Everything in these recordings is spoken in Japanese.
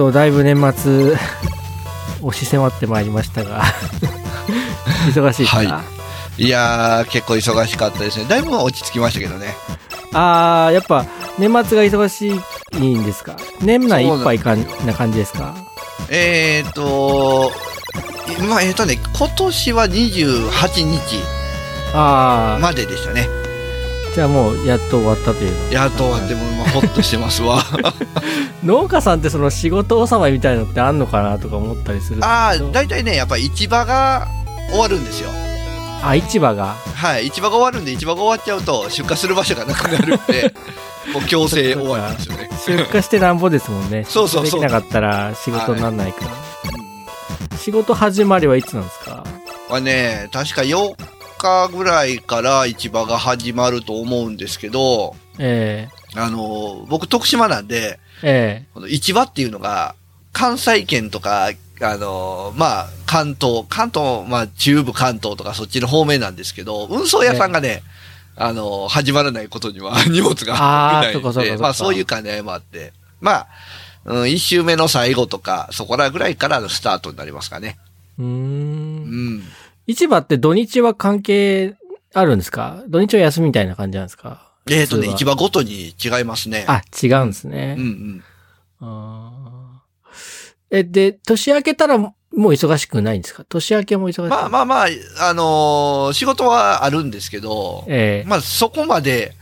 と、だいぶ年末、押し迫ってまいりましたが、忙しいはいいやー、結構忙しかったですね。だいぶ落ち着きましたけどね。あー、やっぱ、年末が忙しいんですか？年内いっぱいかんな感じですか？えーと、まあ、えーとね、今年は28日まででしたね。じゃあもうやっと終わったというのやっと終わっても、まあ、ほっとしてますわ。農家さんってその仕事納まりみたいのってあんのかなとか思ったりするああ、だいたいね、やっぱ市場が終わるんですよ。あ、市場が？はい、市場が終わるんで、市場が終わっちゃうと、出荷する場所がなくなるんで、もう強制終わりなんですよね。出荷してなんぼですもんね。そうそうそうできなかったら仕事にならないから。うん仕事始まりはいつなんですか？はね、確か4日ぐらいから市場が始まると思うんですけど、えあの、僕徳島なんで、ええこの市場っていうのが、関西圏とか、あの、まあ、関東、関東、まあ、中部関東とかそっちの方面なんですけど、運送屋さんがね、あの、始まらないことには 荷物があーないので、まあ、そういう兼ね合いもあって、まあ、うん、一周目の最後とか、そこらぐらいからのスタートになりますかね。えうー。うんん。市場って土日は関係あるんですか？土日は休みみたいな感じなんですか？えっ、とね、市場ごとに違いますね。はあ、違うんですね。うんうん。え、で、年明けたらもう忙しくないんですか？年明けも忙しくまあまあまあ、あのー仕事はあるんですけど、ええ。まあそこまで、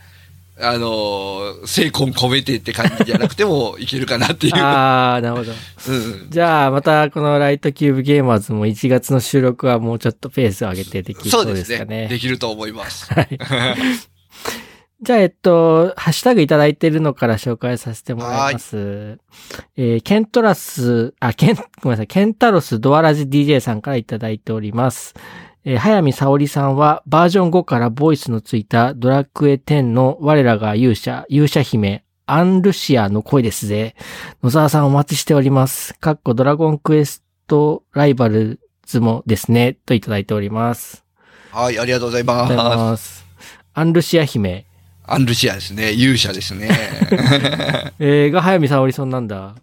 あのー精魂込めてって感じじゃなくてもいけるかなっていう。ああ、なるほど。うんうんじゃあ、またこのライトキューブゲーマーズも1月の収録はもうちょっとペースを上げてできそううそでねですすかね。できると思います。はい。じゃあ、えっと、ハッシュタグいただいてるのから紹介させてもらいます。えーケントラス、あ、ケン、ごめんなさい、ケンタロスドアラジ DJ さんからいただいております。えー早見沙織さんはバージョン5からボイスのついたドラクエ10の我らが勇者、勇者姫、アンルシアの声ですぜ。野沢さんお待ちしております。かっこドラゴンクエストライバルズもですね、といただいております。はい、ありがとうございありがとうございまます。アンルシア姫。す。アンルシアですね。勇者ですね。えー、が早見沙織さんなんだ。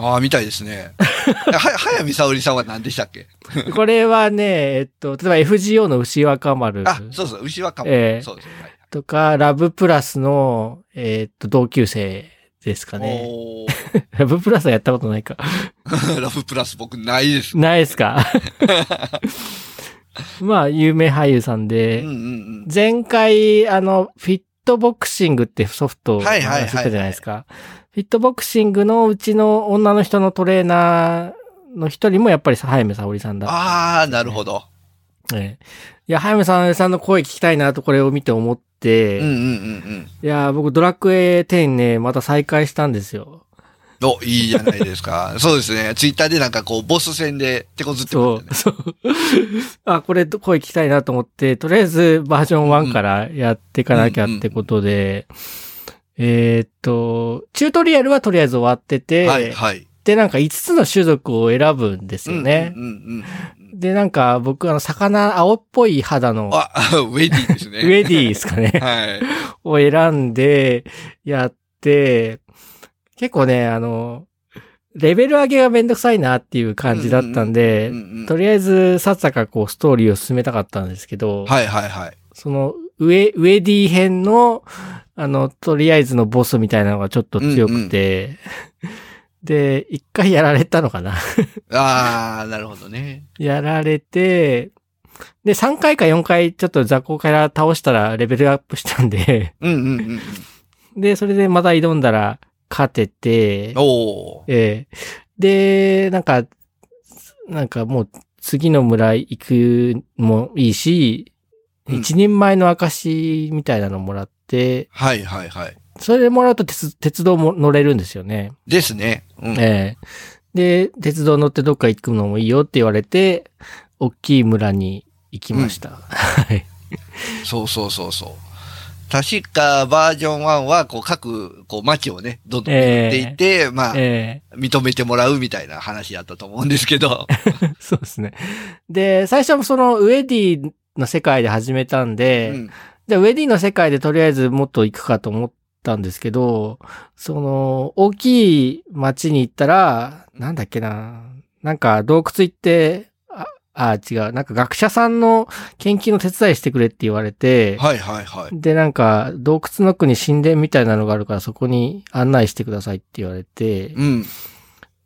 ああ、みたいですね。は、早見沙織さんは何でしたっけ？これはね、えっと、例えば FGO の牛若丸あ、そうそう、牛若も。ええそうですね。はいとか、ラブプラスの、えっと、同級生ですかね。お ラブプラスはやったことないか。ーラブプラス僕ないです。ないですか？まあ、有名俳優さんで、うんうんうん。前回、あの、フィットボクシングってソフトをはいはいはいはい話してたじゃないですか。フィットボクシングのうちの女の人のトレーナーの一人もやっぱり早見沙織さんだったああ、なるほど。ええ。いや、早見さんさんの声聞きたいなとこれを見て思って、うんうんうんうん。いや、僕ドラクエ10ね、また再開したんですよ。お、いいじゃないですか。そうですね。ツイッターでなんかこう、ボス戦で手こずってまそう、したね。そう。あ、これ声聞きたいなと思って、とりあえずバージョン1からやっていかなきゃってことで、えーっと、チュートリアルはとりあえず終わってて、はいはい。で、なんか5つの種族を選ぶんですよね。うんうんうんうん。で、なんか僕、あの、魚、青っぽい肌の、あ、ウェディですね。ウェディですかね。はい。を選んでやって、結構ね、あの、レベル上げがめんどくさいなっていう感じだったんでうん、うんうんとりあえず、さっさかこう、ストーリーを進めたかったんですけど、はいはいはい。その、ウェ、ウェディ編の、あの、とりあえずのボスみたいなのがちょっと強くて、で、一回やられたのかなああ、なるほどね。やられて、で、3回か4回ちょっと雑魚から倒したらレベルアップしたんで、うんうんうんうん。で、それでまた挑んだら勝てて。ええで、なんか、なんかもう次の村行くもいいし、うん一人前の証みたいなのもらって、はいはいはい。それでもらうと鉄鉄道も乗れるんですよね。ですね。うん。ええで、鉄道乗ってどっか行くのもいいよって言われて、大きい村に行きました。はい。そうそうそうそう。確かバージョン1は、こう、各、こう、街をね、どんどん巡っていって、まあ、え認めてもらうみたいな話だったと思うんですけど。え そうですね。で、最初はそのウェディの世界で始めたんで、うんで、ウェディの世界でとりあえずもっと行くかと思っったんですけど、その、大きい町に行ったら、なんだっけな。なんか洞窟行って、あ、あ違う。なんか学者さんの研究の手伝いしてくれって言われて、はいはいはい。で、なんか洞窟の奥に神殿みたいなのがあるからそこに案内してくださいって言われて、うん。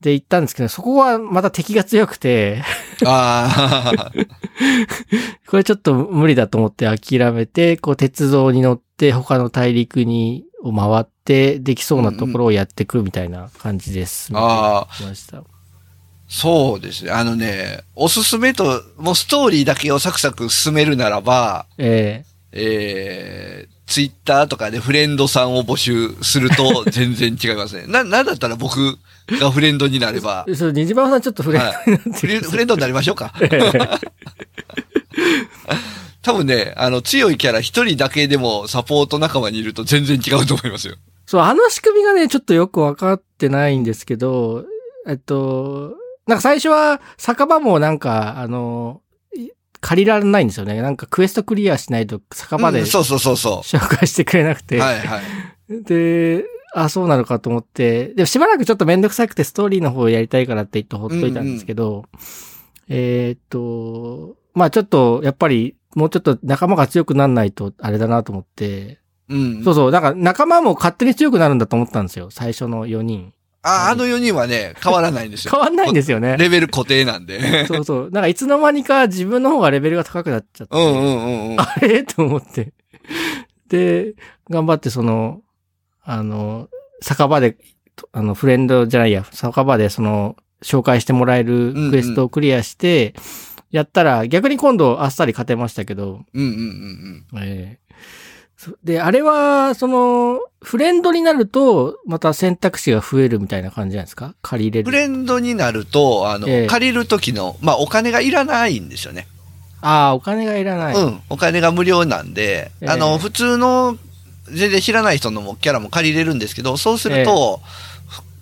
で、行ったんですけど、そこはまた敵が強くて、ああ、これちょっと無理だと思って諦めて、こう鉄道に乗って他の大陸に、を回ってできそうなところをやってくるみたいな感じです。ああ、来ました。そうですね。あのね、おすすめと、もうストーリーだけをサクサク進めるならば、ええー、ツイッターとかでフレンドさんを募集すると 全然違いますね。な、なんだったら僕がフレンドになればえ、そう、虹パパさんちょっとフレンドになってる。フレフレンドになりましょうか。え え多分ね、あの、強いキャラ一人だけでもサポート仲間にいると全然違うと思いますよ。そう、あの仕組みがね、ちょっとよくわかってないんですけど、えっと、なんか最初は酒場もなんか、あの、い借りられないんですよね。なんかクエストクリアしないと酒場でうんそうそうそうそ紹介してくれなくう。て。はいはい。で、あ、そうなのかと思って、でもしばらくちょっとめんどくさくてストーリーの方をやりたいからって言ってほっといたんですけど、えーっと、まあちょっと、やっぱり、もうちょっと仲間が強くならないとあれだなと思って、うん。そうそう、だから仲間も勝手に強くなるんだと思ったんですよ、最初の4人。あ、あの4人はね、変わらないんですよ。変わんないんですよね。レベル固定なんで。そうそう。なんかいつの間にか自分の方がレベルが高くなっちゃって。うんうんうんうん。あれ？と思って。で、頑張ってその、あの、酒場で、あの、フレンドじゃないや、酒場でその、紹介してもらえるクエストをクリアして、やったら、逆に今度あっさり勝てましたけど、うんうんうんうん。ええそで、あれは、その、フレンドになると、また選択肢が増えるみたいな感じなんですか？借りれる。フレンドになると、あの、ええ借りる時の、まあ、お金がいらないんですよね。ああ、お金がいらない。うん。お金が無料なんで、ええあの、普通の、全然知らない人のもキャラも借りれるんですけど、そうすると、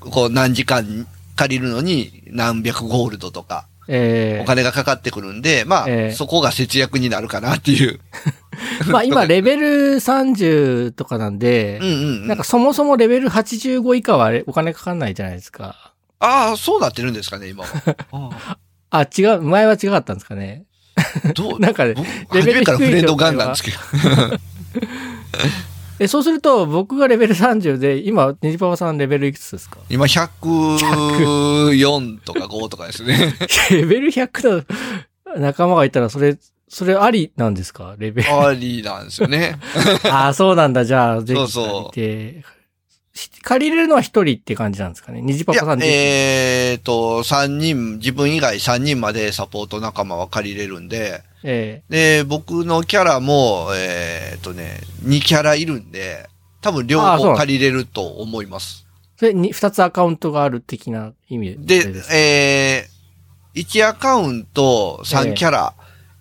こう、何時間借りるのに何百ゴールドとか、ええお金がかかってくるんで、まあ、ええそこが節約になるかなっていう。まあ今、レベル30とかなんで、うんうんうん。なんかそもそもレベル85以下はお金かかんないじゃないですか。ああ、そうなってるんですかね、今は。ああ、違う、前は違かったんですかね。あどう なんかね僕初めからフレンドガンなんですけど。え、そうすると僕がレベル30で、今、ネジパパさんレベルいくつですか？今104とか5とかですね。レベル100の仲間がいたら、それ、それありなんですか？レベル。ありなんですよね。あ あ、そうなんだ。じゃあ、ぜひそうそう借りて。し借りれるのは一人って感じなんですかね？ニジパパさん、自身えっ、と、3人、自分以外3人までサポート仲間は借りれるんで、えで、僕のキャラも、えっ、とね、2キャラいるんで、多分両方借りれると思います。それに、二つアカウントがある的な意味で、すか？えー、1アカウント3キャラ、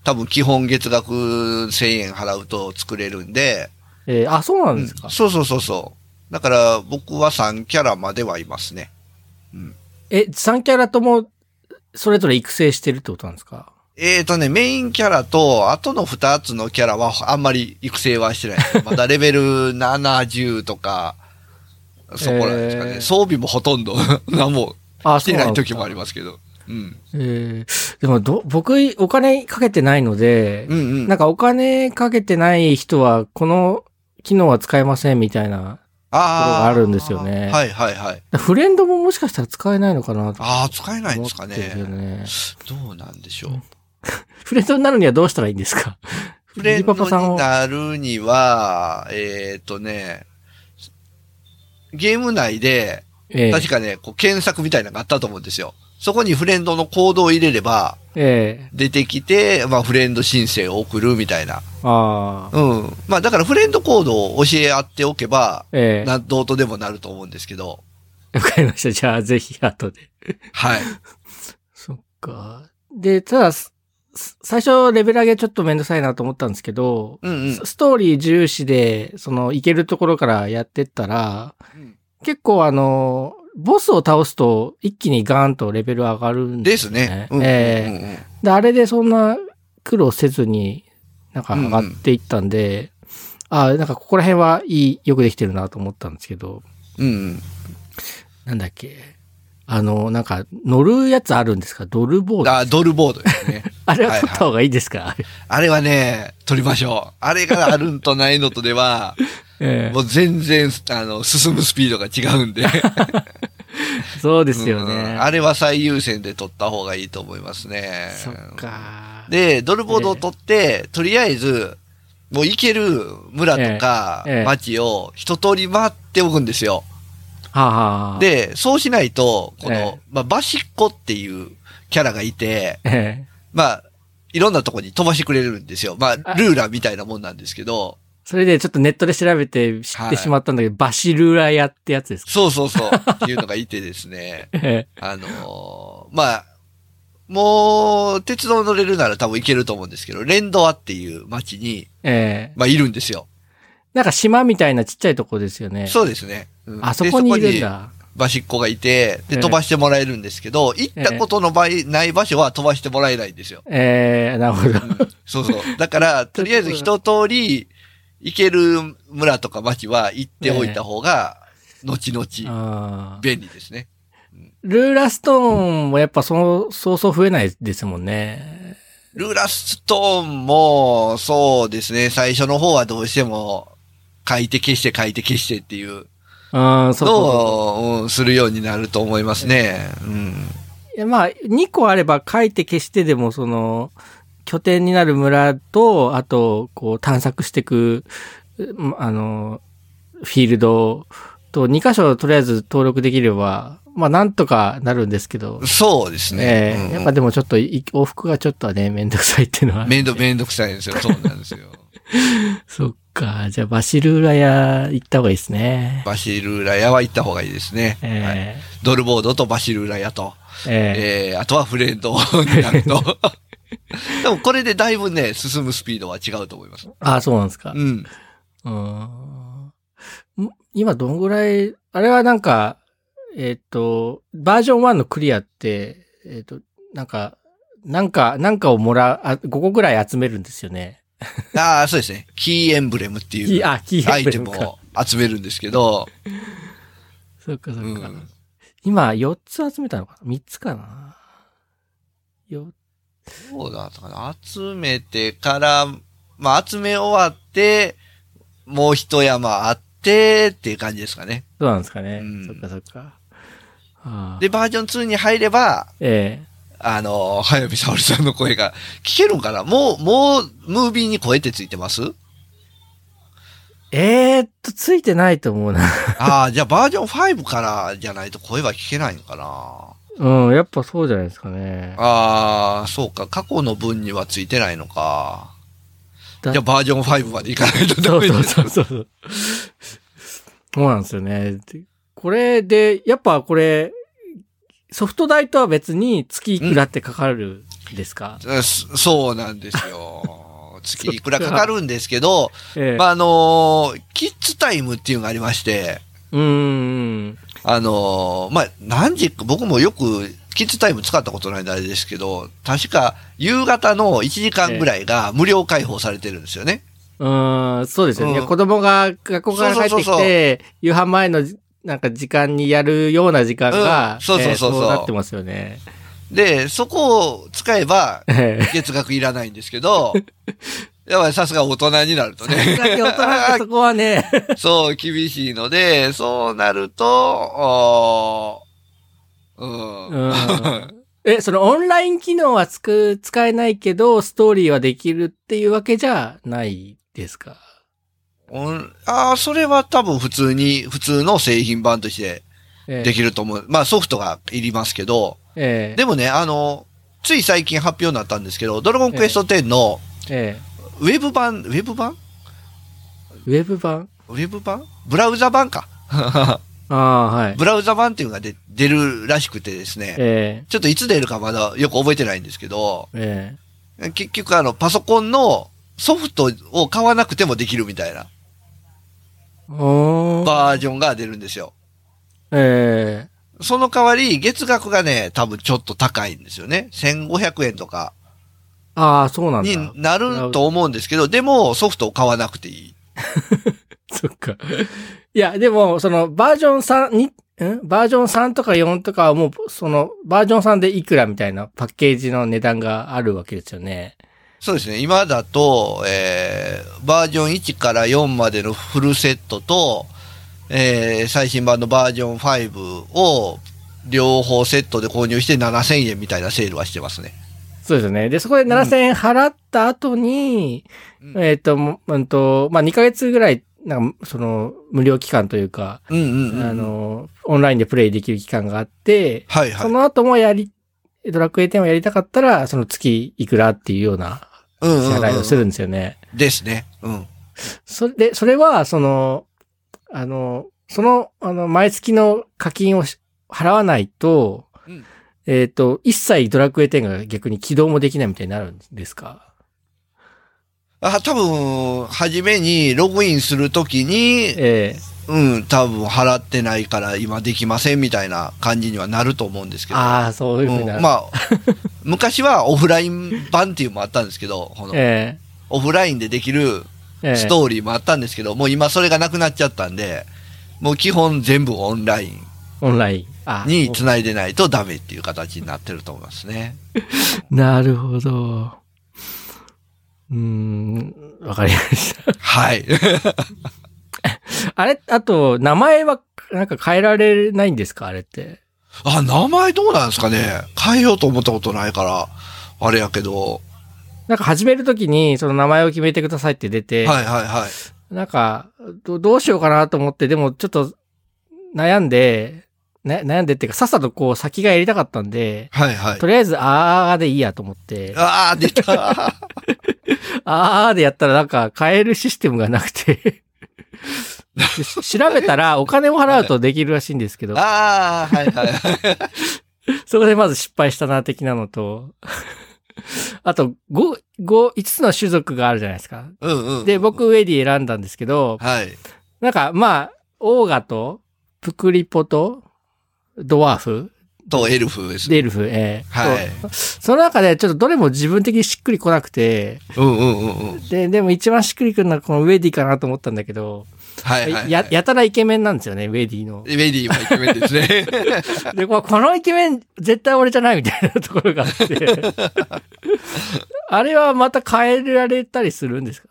多分基本月額1000円払うと作れるんで、えーあ、そうなんですか、うんそうそうそうそう。だから僕は3キャラまではいますね。え、3キャラとも、それぞれ育成してるってことなんですか？えーとね、メインキャラと、後の2つのキャラはあんまり育成はしてない。まだレベル70とか、そこらですかね。えー装備もほとんど 何もあ、してない時もありりますけど。うん。えーでもど、僕、お金かけてないので、うんうん。なんかお金かけてない人は、この機能は使えませんみたいな。あがあるんですよねはいはいはい。フレンドももしかしたら使えないのかなとああ、使えないんですかね。ね。どうなんでしょう。フレンドになるにはどうしたらいいんですか？フレンドになるには、えっ、とね、ゲーム内で、ええ確かね、こう検索みたいなのがあったと思うんですよ。そこにフレンドのコードを入れれば、ええ出てきて、まあ、フレンド申請を送るみたいな。ああ。うん。まあ、だからフレンドコードを教え合っておけば、ええな、どうとでもなると思うんですけど。わかりました。じゃあ、ぜひ、後で。はい。そっか。で、ただ、す最初、レベル上げちょっとめんどくさいなと思ったんですけど、うんうん。スストーリー重視で、その、いけるところからやってったら、うん結構あの、ボスを倒すと一気にガーンとレベル上がるんでですすね。うんええうんうんで、あれでそんな苦労せずに、なんか上がっていったんで、あなんかここら辺はいい、よくできてるなと思ったんですけど、うん。なんだっけ？あの、なんか、乗るやつあるんですか？ドルボード。あ、ドルボードですね。あれは取った方がいいですか、あれはね、取りましょう。あれがあるんとないのとでは、ええもう全然、あの、進むスピードが違うんで。そうですようんね。あれは最優先で取った方がいいと思いますね。そっか。で、ドルボードを取って、とりあえず、もう行ける村とかええええ町を一通り回っておくんですよ。はあ、はあ、、で、そうしないと、この、ええまあ、バシッコっていうキャラがいて、ええまあ、いろんなとこに飛ばしてくれるんですよ。まあ、あルーラーみたいなもんなんですけど、それでちょっとネットで調べて知ってしまったんだけど、バシルラヤってやつですか？そうそうそう、っていうのがいてですね、えあのーまあ、もう、鉄道乗れるなら多分行けると思うんですけど、レンドアっていう町に、えええまあ、いるんですよ。なんか島みたいなちっちゃいとこですよね。そうですね。うんあそこにいるん。だ。バシッコがいて、で、ええ飛ばしてもらえるんですけど、行ったことの場合、ない場所は飛ばしてもらえないんですよ。ええなるほど。そうそう。だから、とりあえず一通り、行ける村とか町は行っておいた方が、後々、便利ですね。ルーラストーンもやっぱそう、そうそう増えないですもんね。ルーラストーンも、そうですね、最初の方はどうしても、書いて消して書いて消してっていうのそを、うんするようになると思いますね。うん。う。いやまあ、2個あれば書いて消してでも、その、拠点になる村と、あと、こう、探索していく、うんあの、フィールドと2箇所とりあえず登録できれば、まあ、なんとかなるんですけど、そうですね。うんええやっぱでもちょっとい、往復がちょっとはね、めんどくさいっていうのは。めんど、めんどくさいんですよ。そうなんですよ。そっか。じゃあ、バシルーラ屋行った方がいいですね。バシルーラ屋は行った方がいいですね。はいえドルボードとバシルーラ屋と、えええー、あとはフレンドになると。でもこれでだいぶね、進むスピードは違うと思います。ああ、そうなんですか。うん。うん今どんぐらい、あれはなんか、えっ、ー、と、バージョン1のクリアって、えっ、ー、と、なんか、なんか、なんかをもらう、あ、5個ぐらい集めるんですよね。ああ、そうですね。キーエンブレムっていうアイテムを集めるんですけど。そっかそっか。うん、今、4つ集めたのかな ?3 つかな ?4 どうだったかな。集めてから、まあ、集め終わって、もう一山あって、っていう感じですかね。そうなんですかね。うん、そっかそっか。で、バージョン2に入れば、ええ。あの、早見沙織さんの声が聞けるんかな？もう、もう、ムービーに声ってついてます？ええ、っと、ついてないと思うな。ああ、じゃあバージョン5からじゃないと声は聞けないのかな？うん、やっぱそうじゃないですかね。ああ、そうか。過去の分にはついてないのか。じだゃあバージョン5までいかないとダそうそう。そうそう。そうなんですよね。でこれで、やっぱこれ、ソフト代とは別に月いくらってかかるんですか、うんそそうなんですよ。月いくらかかるんですけど、ええまあ、あのーキッズタイムっていうのがありまして、うーん。あのーまあ、何時か、僕もよくキッズタイム使ったことないんであれですけど、確か夕方の1時間ぐらいが無料開放されてるんですよね。うーん、そうですよね。うん子供が学校から帰ってきそうそうそうて、夕飯前のなんか時間にやるような時間が、うんそうそうそうそうえーなってますよね。で、そこを使えばええ月額いらないんですけど、やっぱりさすが大人になるとね、大人そこはね、そう厳しいので、そうなると、うん。うん。え、そのオンライン機能はつく、使えないけど、ストーリーはできるっていうわけじゃないですか？うん。ああ、それは多分普通に、普通の製品版としてええ。できると思う。まあソフトがいりますけど、ええ。でもね、あの、つい最近発表になったんですけど、ドラゴンクエスト10のえウェブ版、ウェブ版？えウェブ版？ウェブ版？ブラウザ版か。ああ、はい。ブラウザ版っていうのが出出るらしくてですね、えちょっといつ出るかまだよく覚えてないんですけど、ええ。結局あの、パソコンのソフトを買わなくてもできるみたいなバージョンが出るんですよ。ええ。その代わり、月額がね、多分ちょっと高いんですよね。1500円とかああ、そうなんだ。になると思うんですけど、でもソフトを買わなくていい。そっか。いや、でも、その、バージョン3に、ん？バージョン3とか4とかはもう、その、バージョン3でいくらみたいなパッケージの値段があるわけですよね。そうですね。今だと、えー、バージョン1から4までのフルセットと、えー、最新版のバージョン5を両方セットで購入して7000円みたいなセールはしてますね。そうですよね。で、そこで7000円払った後に、うんえっ、と、もうんと、まあ、2ヶ月ぐらい、なんか、その、無料期間というか、うんうんうん。あの、オンラインでプレイできる期間があって、はいはい。その後もやり、ドラクエ10をやりたかったら、その月いくらっていうようなうんうんうん支払いをするんですよね。ですね。うん。それで、それは、その、あの、その、あの、毎月の課金をし払わないと、うんえっ、と、一切ドラクエ10が逆に起動もできないみたいになるんですか？あ、多分、初めにログインするときに、えうん、多分払ってないから今できませんみたいな感じにはなると思うんですえけど。ああ、そういうふうになる。うんまあ、昔はオフライン版っていうのもあったんですけど、このえオフラインでできるえええストーリーもあったんですけど、もう今それがなくなっちゃったんで、もう基本全部オンラインオンライン。あに繋いでないとダメっていう形になってると思いますね。なるほど。うーん、わかりました。はい。あれ、あと、名前は、なんか変えられないんですか？あれって。あ、名前どうなんですかね変えようと思ったことないから、あれやけど。なんか始めるときに、その名前を決めてくださいって出て、はいはいはい。なんかど、どうしようかなと思って、でもちょっと悩んで、ね、悩んでっていうか、さっさとこう先がやりたかったんで、はいはいと。りあえず、あーでいいやと思って、ああ、出た。あーでやったらなんか変えるシステムがなくて、調べたらお金を払うとできるらしいんですけど、ああ、はいはいはい。そこでまず失敗したな、的なのと、あと、5、5、5つの種族があるじゃないですか。うんうん。で、僕、ウェディ選んだんですけど、はい。なんか、まあ、オーガと、プクリポと、ドワーフ？とエルフですね。デルフ、ええはいその中でちょっとどれも自分的にしっくりこなくて、うんうんうんうん。で、でも一番しっくりくるのはこのウェディかなと思ったんだけど、はいはい、はい。や、やたらイケメンなんですよね、ウェディの。メディもイケメンですね。で、ここのイケメン絶対俺じゃないみたいなところがあって、あれはまた変えられたりするんですか？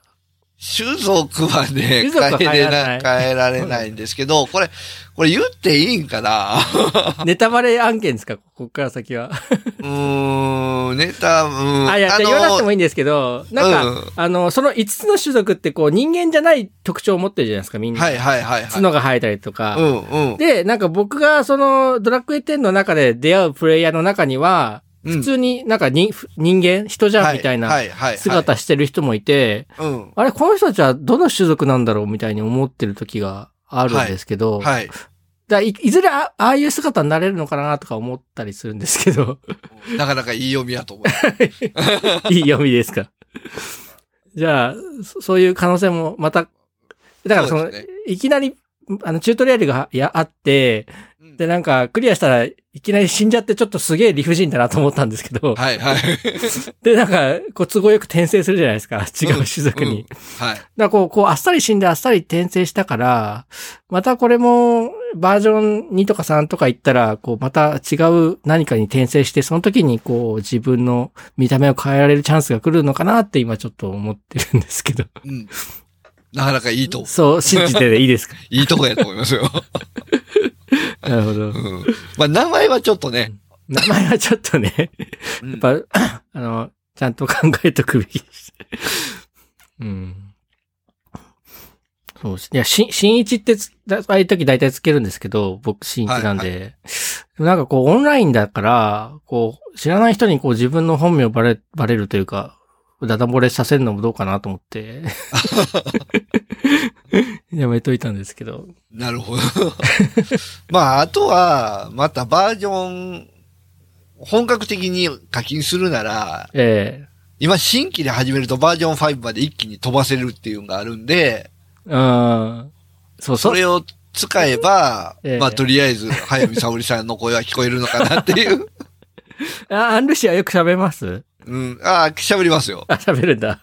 種族はね、変えな変えられないんですけど、これ、これ言っていいんかな？ネタバレ案件ですか？ここから先は。うーん、ネタ、うん。あ、いや、の言わなくてもいいんですけど、なんか、うんあの、その5つの種族ってこう人間じゃない特徴を持ってるじゃないですか、みんな。はいはいはいはい。角が生えたりとか。うんうん。で、なんか僕がそのドラクエ10の中で出会うプレイヤーの中には、うん普通になんかに人間、人じゃんみたいな姿してる人もいて、うん。あれ、この人たちはどの種族なんだろうみたいに思ってる時があるんですけど、はい。だいいずれあああいう姿になれるのかなとか思ったりするんですけど、なかなかいい読みやと思う。いい読みですか。じゃあ、そそういう可能性もまた、だからその、そねいきなり、あの、チュートリアルがやあって、うんで、なんか、クリアしたらいきなり死んじゃってちょっとすげえ理不尽だなと思ったんですけど、はいはい。で、なんか、こう、都合よく転生するじゃないですか。違う種族に。うんはい。だからこう、こう、あっさり死んであっさり転生したから、またこれも、バージョン2とか3とか行ったら、こう、また違う何かに転生して、その時にこう、自分の見た目を変えられるチャンスが来るのかなって今ちょっと思ってるんですけど。うん。なかなかいいと、そう、信じてでいいですか？いいとこやと思いますよ。なるほどう。ん。まあ、名前はちょっとね。名前はちょっとね、うんやっぱ、あの、ちゃんと考えとくべきです。うん。そうです。いや、し、新一ってつ、だああいう時大体つけるんですけど、僕新一なんで。でもなんかこう、オンラインだから、こう、知らない人にこう自分の本名バレ、バレるというか、ダダ漏れさせるのもどうかなと思って。やめといたんですけど。なるほど。まあ、あとは、またバージョン、本格的に課金するなら、え今新規で始めるとバージョン5まで一気に飛ばせるっていうのがあるんで、えうん。そうそう。それを使えば、ええまあとりあえず、早見沙織さんの声は聞こえるのかなっていう。あ、アンルシアよく喋ります？うん。ああ、喋りますよ。あ、喋るんだ。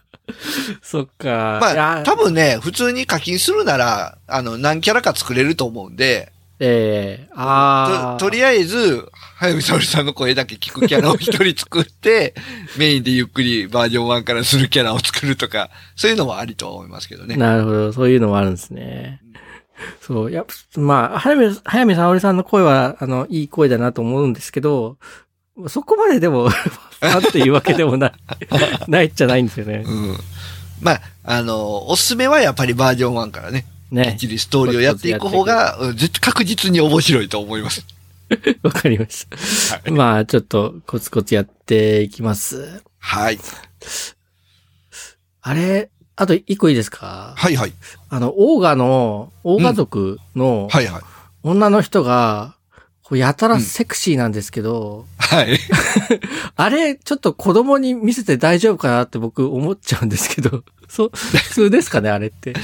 そっか。まあ、多分ね、普通に課金するなら、あの、何キャラか作れると思うんで、ええああ。ととりあえず、早見沙織さんの声だけ聞くキャラを一人作って、メインでゆっくりバージョン1からするキャラを作るとか、そういうのもありとは思いますけどね。なるほど。そういうのもあるんですね。そう。やっぱ、まあ、早見、早見沙織さんの声は、あの、いい声だなと思うんですけど、そこまででも、ファンっていうわけでもない、ないっちゃないんですよね。うん。まあ、あの、おすすめはやっぱりバージョン1からね、きっね。ちりストーリーをやっていく方が、うん絶確実に面白いと思います。わかりました。はい。まあ、ちょっとコツコツやっていきます。はい。あれ、あと一個いいですか？はいはい。あの、オーガの、オーガ族のはいはい。女の人が、やたらセクシーなんですけど、はい。あれ、ちょっと子供に見せて大丈夫かなって僕思っちゃうんですけど、そう、普通ですかね、あれって。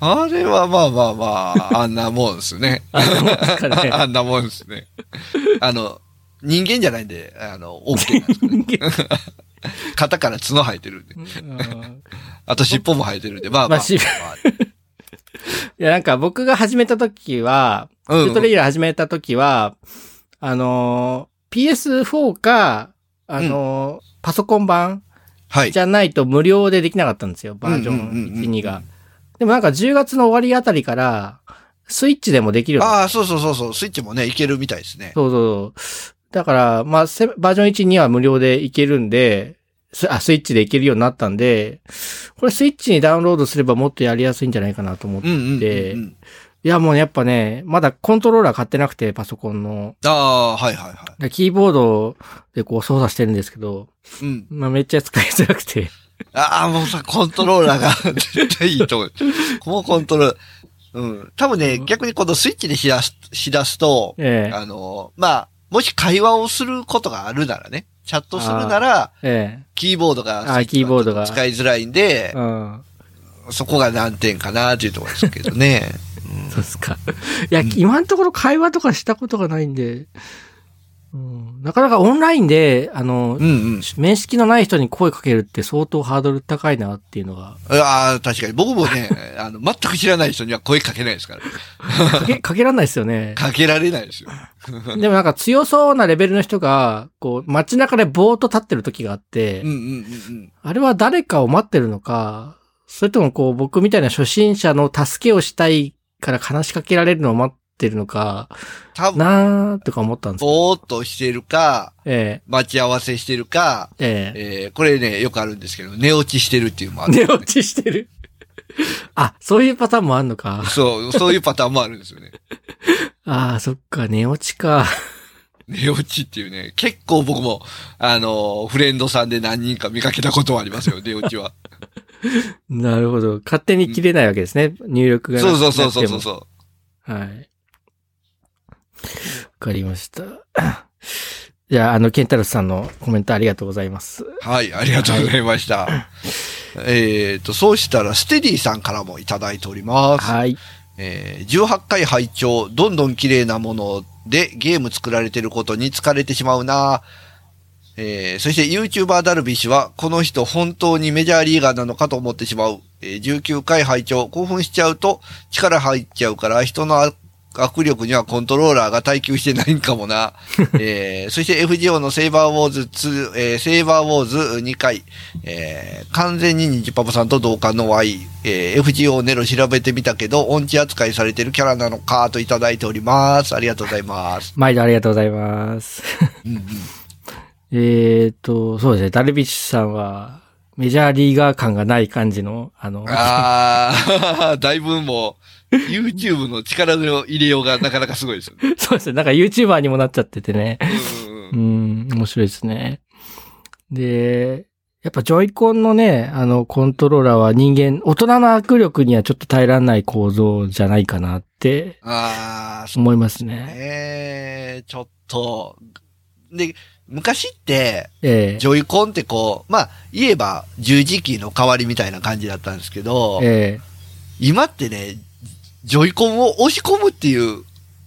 あれはまあまあまあ、あんなもんですね。あんなもんですかねあんなもんですね。あの、人間じゃないんで、あの、OK なんですけどね。肩から角生えてるんで。うんあと尻尾も生えてるんで、まあまあ。まあしいや、なんか僕が始めた時は、うんウルトレイヤー始めた時は、あのー PS4 か、あのーパソコン版はいじ。ゃないと無料でできなかったんですよ、バージョン1、2が。でもなんか10月の終わりあたりから、スイッチでもできるああ、そうそうそうそう、スイッチもね、いけるみたいですね。そうそう。だから、まあ、せバージョン1、2は無料でいけるんで、スあ、スイッチでいけるようになったんで、これスイッチにダウンロードすればもっとやりやすいんじゃないかなと思って。うんうんうんうん。でいや、もうやっぱね、まだコントローラー買ってなくて、パソコンの。ああ、はいはいはでキーボードでこう操作してるんですけど、い。うん。まあめっちゃ使いづらくて。ああ、もうさ、コントローラーが絶対いいと思う。このコントローラー。うん。多分ね、逆にこのスイッチでしだす、しだすと、ええあの、まあ、もし会話をすることがあるならね、チャットするなら、えキーボードが、あーキーボードが使いづらいんでえ。う、ん。そこが難点かなっていうところですけどね。そうですか。いや、今のところ会話とかしたことがないんで、うん、なかなかオンラインで、あの、うんうん。面識のない人に声かけるって相当ハードル高いなっていうのが、ああ、確かに。僕もね、あの、全く知らない人には声かけないですから。かけ、かけらんないですよね。かけられないですよ。でもなんか強そうなレベルの人が、こう、街中でぼーっと立ってる時があって、うんうんうんうん。あれは誰かを待ってるのか、それともこう、僕みたいな初心者の助けをしたいから話しかけられるのを待ってるのか、多分、なーとか思ったんです。ぼーっとしてるか、え待ち合わせしてるか、えええー、これね、よくあるんですけど、寝落ちしてるっていうのもあえる、寝落ちしてる。あ、そういうパターンもあんのか。そう、そういうパターンもあるんですよね。ああ、そっか、寝落ちか。寝落ちっていうね、結構僕も、あの、フレンドさんで何人か見かけたことはありますよ、寝落ちは。なるほど。勝手に切れないわけですね。入力がなそうそうそうそうそう。はい。わかりました。じゃあ、あの、ケンタロスさんのコメントありがとうございます。はい、ありがとうございました。えっと、そうしたら、ステディさんからもいただいております。はい。えー18回拝聴どんどん綺麗なものでゲーム作られてることに疲れてしまうなえーそして YouTuber ダルビッシュは、この人本当にメジャーリーガーなのかと思ってしまう。えー19回拝聴興奮しちゃうと力入っちゃうから、人の握力にはコントローラーが耐久してないんかもな。えーそして FGO のセイバーウォーズ2、えーセイバーウォーズ2回、えー完全にニジパパさんと同感の Y、えー FGO ネロ調べてみたけど、音痴扱いされてるキャラなのかといただいております。ありがとうございます。毎度ありがとうございます。うんうん、えっと、そうですね。ダルビッシュさんは、メジャーリーガー感がない感じの、あの、ああ、だいぶもう、YouTube の力の入れようがなかなかすごいですよね。そうですね。なんか YouTuber にもなっちゃっててね。うん面白いですね。で、やっぱジョイコンのね、あの、コントローラーは人間、大人の握力にはちょっと耐えられない構造じゃないかなってああ、思いますね。ね。ちょっと、で、昔って、ええジョイコンってこう、まあ、言えば十字キーの代わりみたいな感じだったんですけど、え今ってね、ジョイコンを押し込むっていう、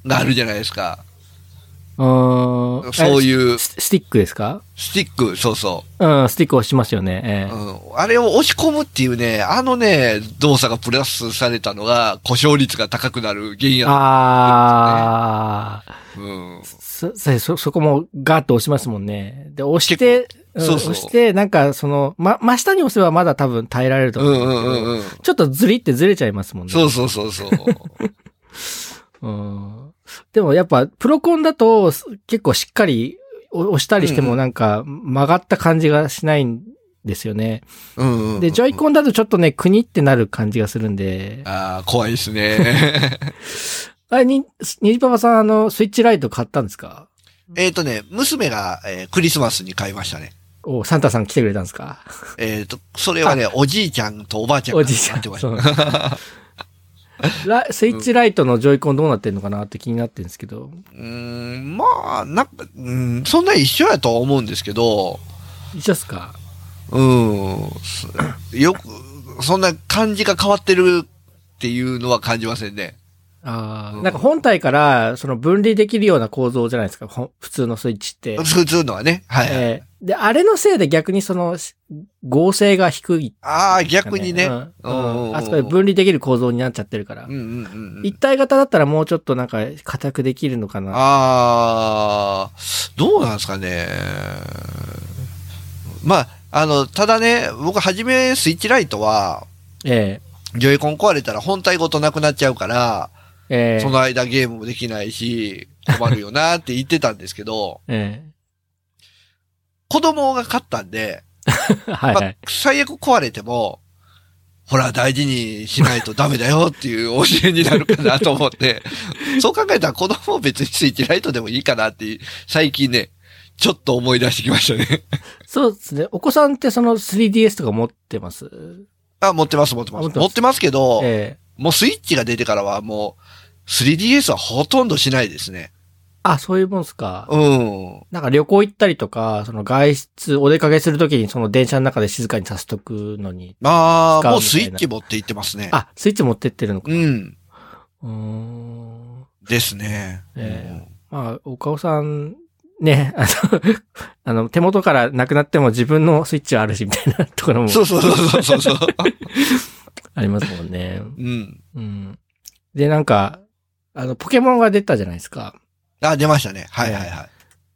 があるじゃないですか。えあーそういうススティックですか？スティック、そうそうん、スティック押しますよね。えう。えうん。あれを押し込むっていうね、あのね、動作がプラスされたのが、故障率が高くなる原因や。ああ、うん。そ、そ、そそこもガーッと押しますもんね。で、押して、うんそうそう押して、なんか、その、ま、真下に押せばまだ多分耐えられるとうん思うんですけど、うんうんうん。ちょっとずりってずれちゃいますもんね。そうそうそうそう。うん。でもやっぱ、プロコンだとす結構しっかりお押したりしてもなんか曲がった感じがしないんですよね。うんうんうんで、ジョイコンだとちょっとね、国ってなる感じがするんで。ああ、怖いですね。あれ、に、にじパパさんあの、スイッチライト買ったんですか？えっとね、娘が、えークリスマスに買いましたね。お、サンタさん来てくれたんですか？えっ、と、それはね、おじいちゃんとおばあちゃんがおじいちゃん。買ってましそうた。ラスイッチライトのジョイコンどうなってんのかなって気になってるんですけど。うーん、まあ、なんか、うん、そんな一緒やとは思うんですけど、一緒っすか？うん、すよく、そんな感じが変わってるっていうのは感じませんね。ああ、うんなんか本体から、その分離できるような構造じゃないですか？普通のスイッチって。普通のはね。はい。えーで、あれのせいで逆にその、し合成が低い、ああ、逆にね。うん。うんうんあそこで分離できる構造になっちゃってるから。うん。うんうんうん。一体型だったらもうちょっとなんか硬くできるのかな。ああ、どうなんですかね。まあ、あの、ただね、僕はじめスイッチライトは、えジョイコン壊れたら本体ごとなくなっちゃうから、ええ。えその間ゲームもできないし、困るよなって言ってたんですけど、え子供が買ったんで、え はいまあはい。、最悪壊れても、ほら、大事にしないとダメだよっていう教えになるかなと思って、そう考えたら子供も別にスイッチライトでもいいかなって、最近ね、ちょっと思い出してきましたね。そうですね。お子さんってその 3DS とか持ってます？あ、持ってます、持ってます。持ってます持ってますけど、ええもうスイッチが出てからはもう、3DS はほとんどしないですね。あ、そういうもんすか。うん。なんか旅行行ったりとか、その外出、お出かけするときにその電車の中で静かにさせとくのに。まあ、使うみたいなもうスイッチ持って行ってますね。あ、スイッチ持ってってるのか。うん。うーん。ですね。えまあ、岡尾さん、ね、あの、あの、手元からなくなっても自分のスイッチはあるし、みたいなところもうんそうそうそうそうそう。ありますもんね。うん。うん。で、なんか、あの、ポケモンが出たじゃないですか。あ、出ましたね。はいはいはい。あ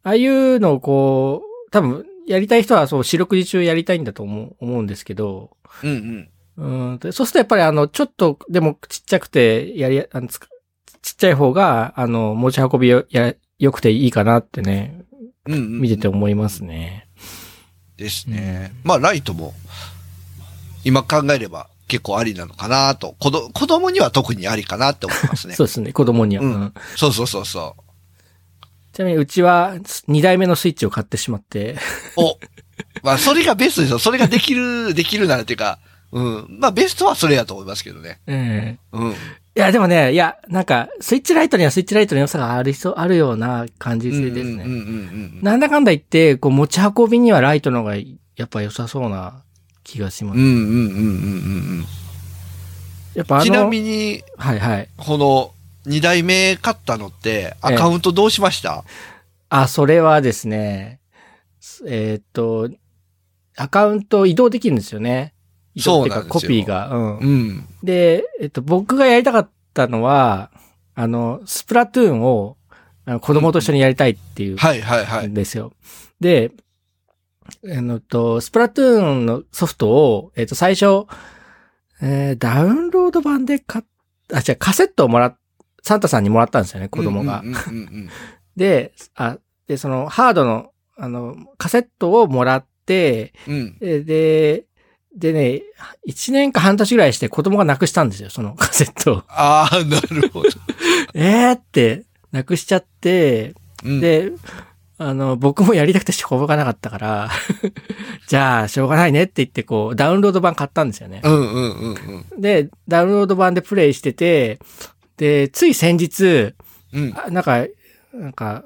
あいうのをこう、多分、やりたい人はそう、四六時中やりたいんだと思う、思うんですけど、うんうん。うん。でそうするとやっぱりあの、ちょっとでもちっちゃくて、やり、あの、ちっちゃい方が、あの、持ち運びよ、や、良くていいかなってね、うんうん。見てて思いますね。ですね。まあ、ライトも、今考えれば結構ありなのかなと。子ど子供には特にありかなって思いますね。そうですね、子供には。うんうんそうそうそうそちなみにうちは2台目のスイッチを買ってしまって、う。お、まあ、それがベストですよ。それができる、できるならっていうか、うん。まあ、ベストはそれやと思いますけどね。ええうん。いや、でもね、いや、なんか、スイッチライトにはスイッチライトの良さがありそう、あるような感じですね。うんうんうんうんなんだかんだ言って、こう持ち運びにはライトの方がやっぱ良さそうな気がします。うんうんうんうんうんやっぱあの、うん。ちなみに、はいはい。この、二代目買ったのって、アカウントどうしました、あ、それはですね、えーっと、アカウント移動できるんですよね。移動っていうなんですよコピーが。うん。うん。で、えっと、僕がやりたかったのは、あの、スプラトゥーンを子供と一緒にやりたいっていうはいはいはい。んですよ。で、あのと、スプラトゥーンのソフトを、えっと、最初、えーダウンロード版で買っ、あ、違う、カセットをもらっ、サンタさんにもらったんですよね、子供が。で、あ、で、その、ハードの、あの、カセットをもらって、うん。で、でね、1年か半年ぐらいして子供がなくしたんですよ、その カセットを。ああ、なるほど。えーって、なくしちゃって、うん、で、あの、僕もやりたくてしょうがなかったから、じゃあ、しょうがないねって言って、こう、ダウンロード版買ったんですよね。うんうんうんうん。で、ダウンロード版でプレイしてて、で、つい先日、うん。あなんか、なんか、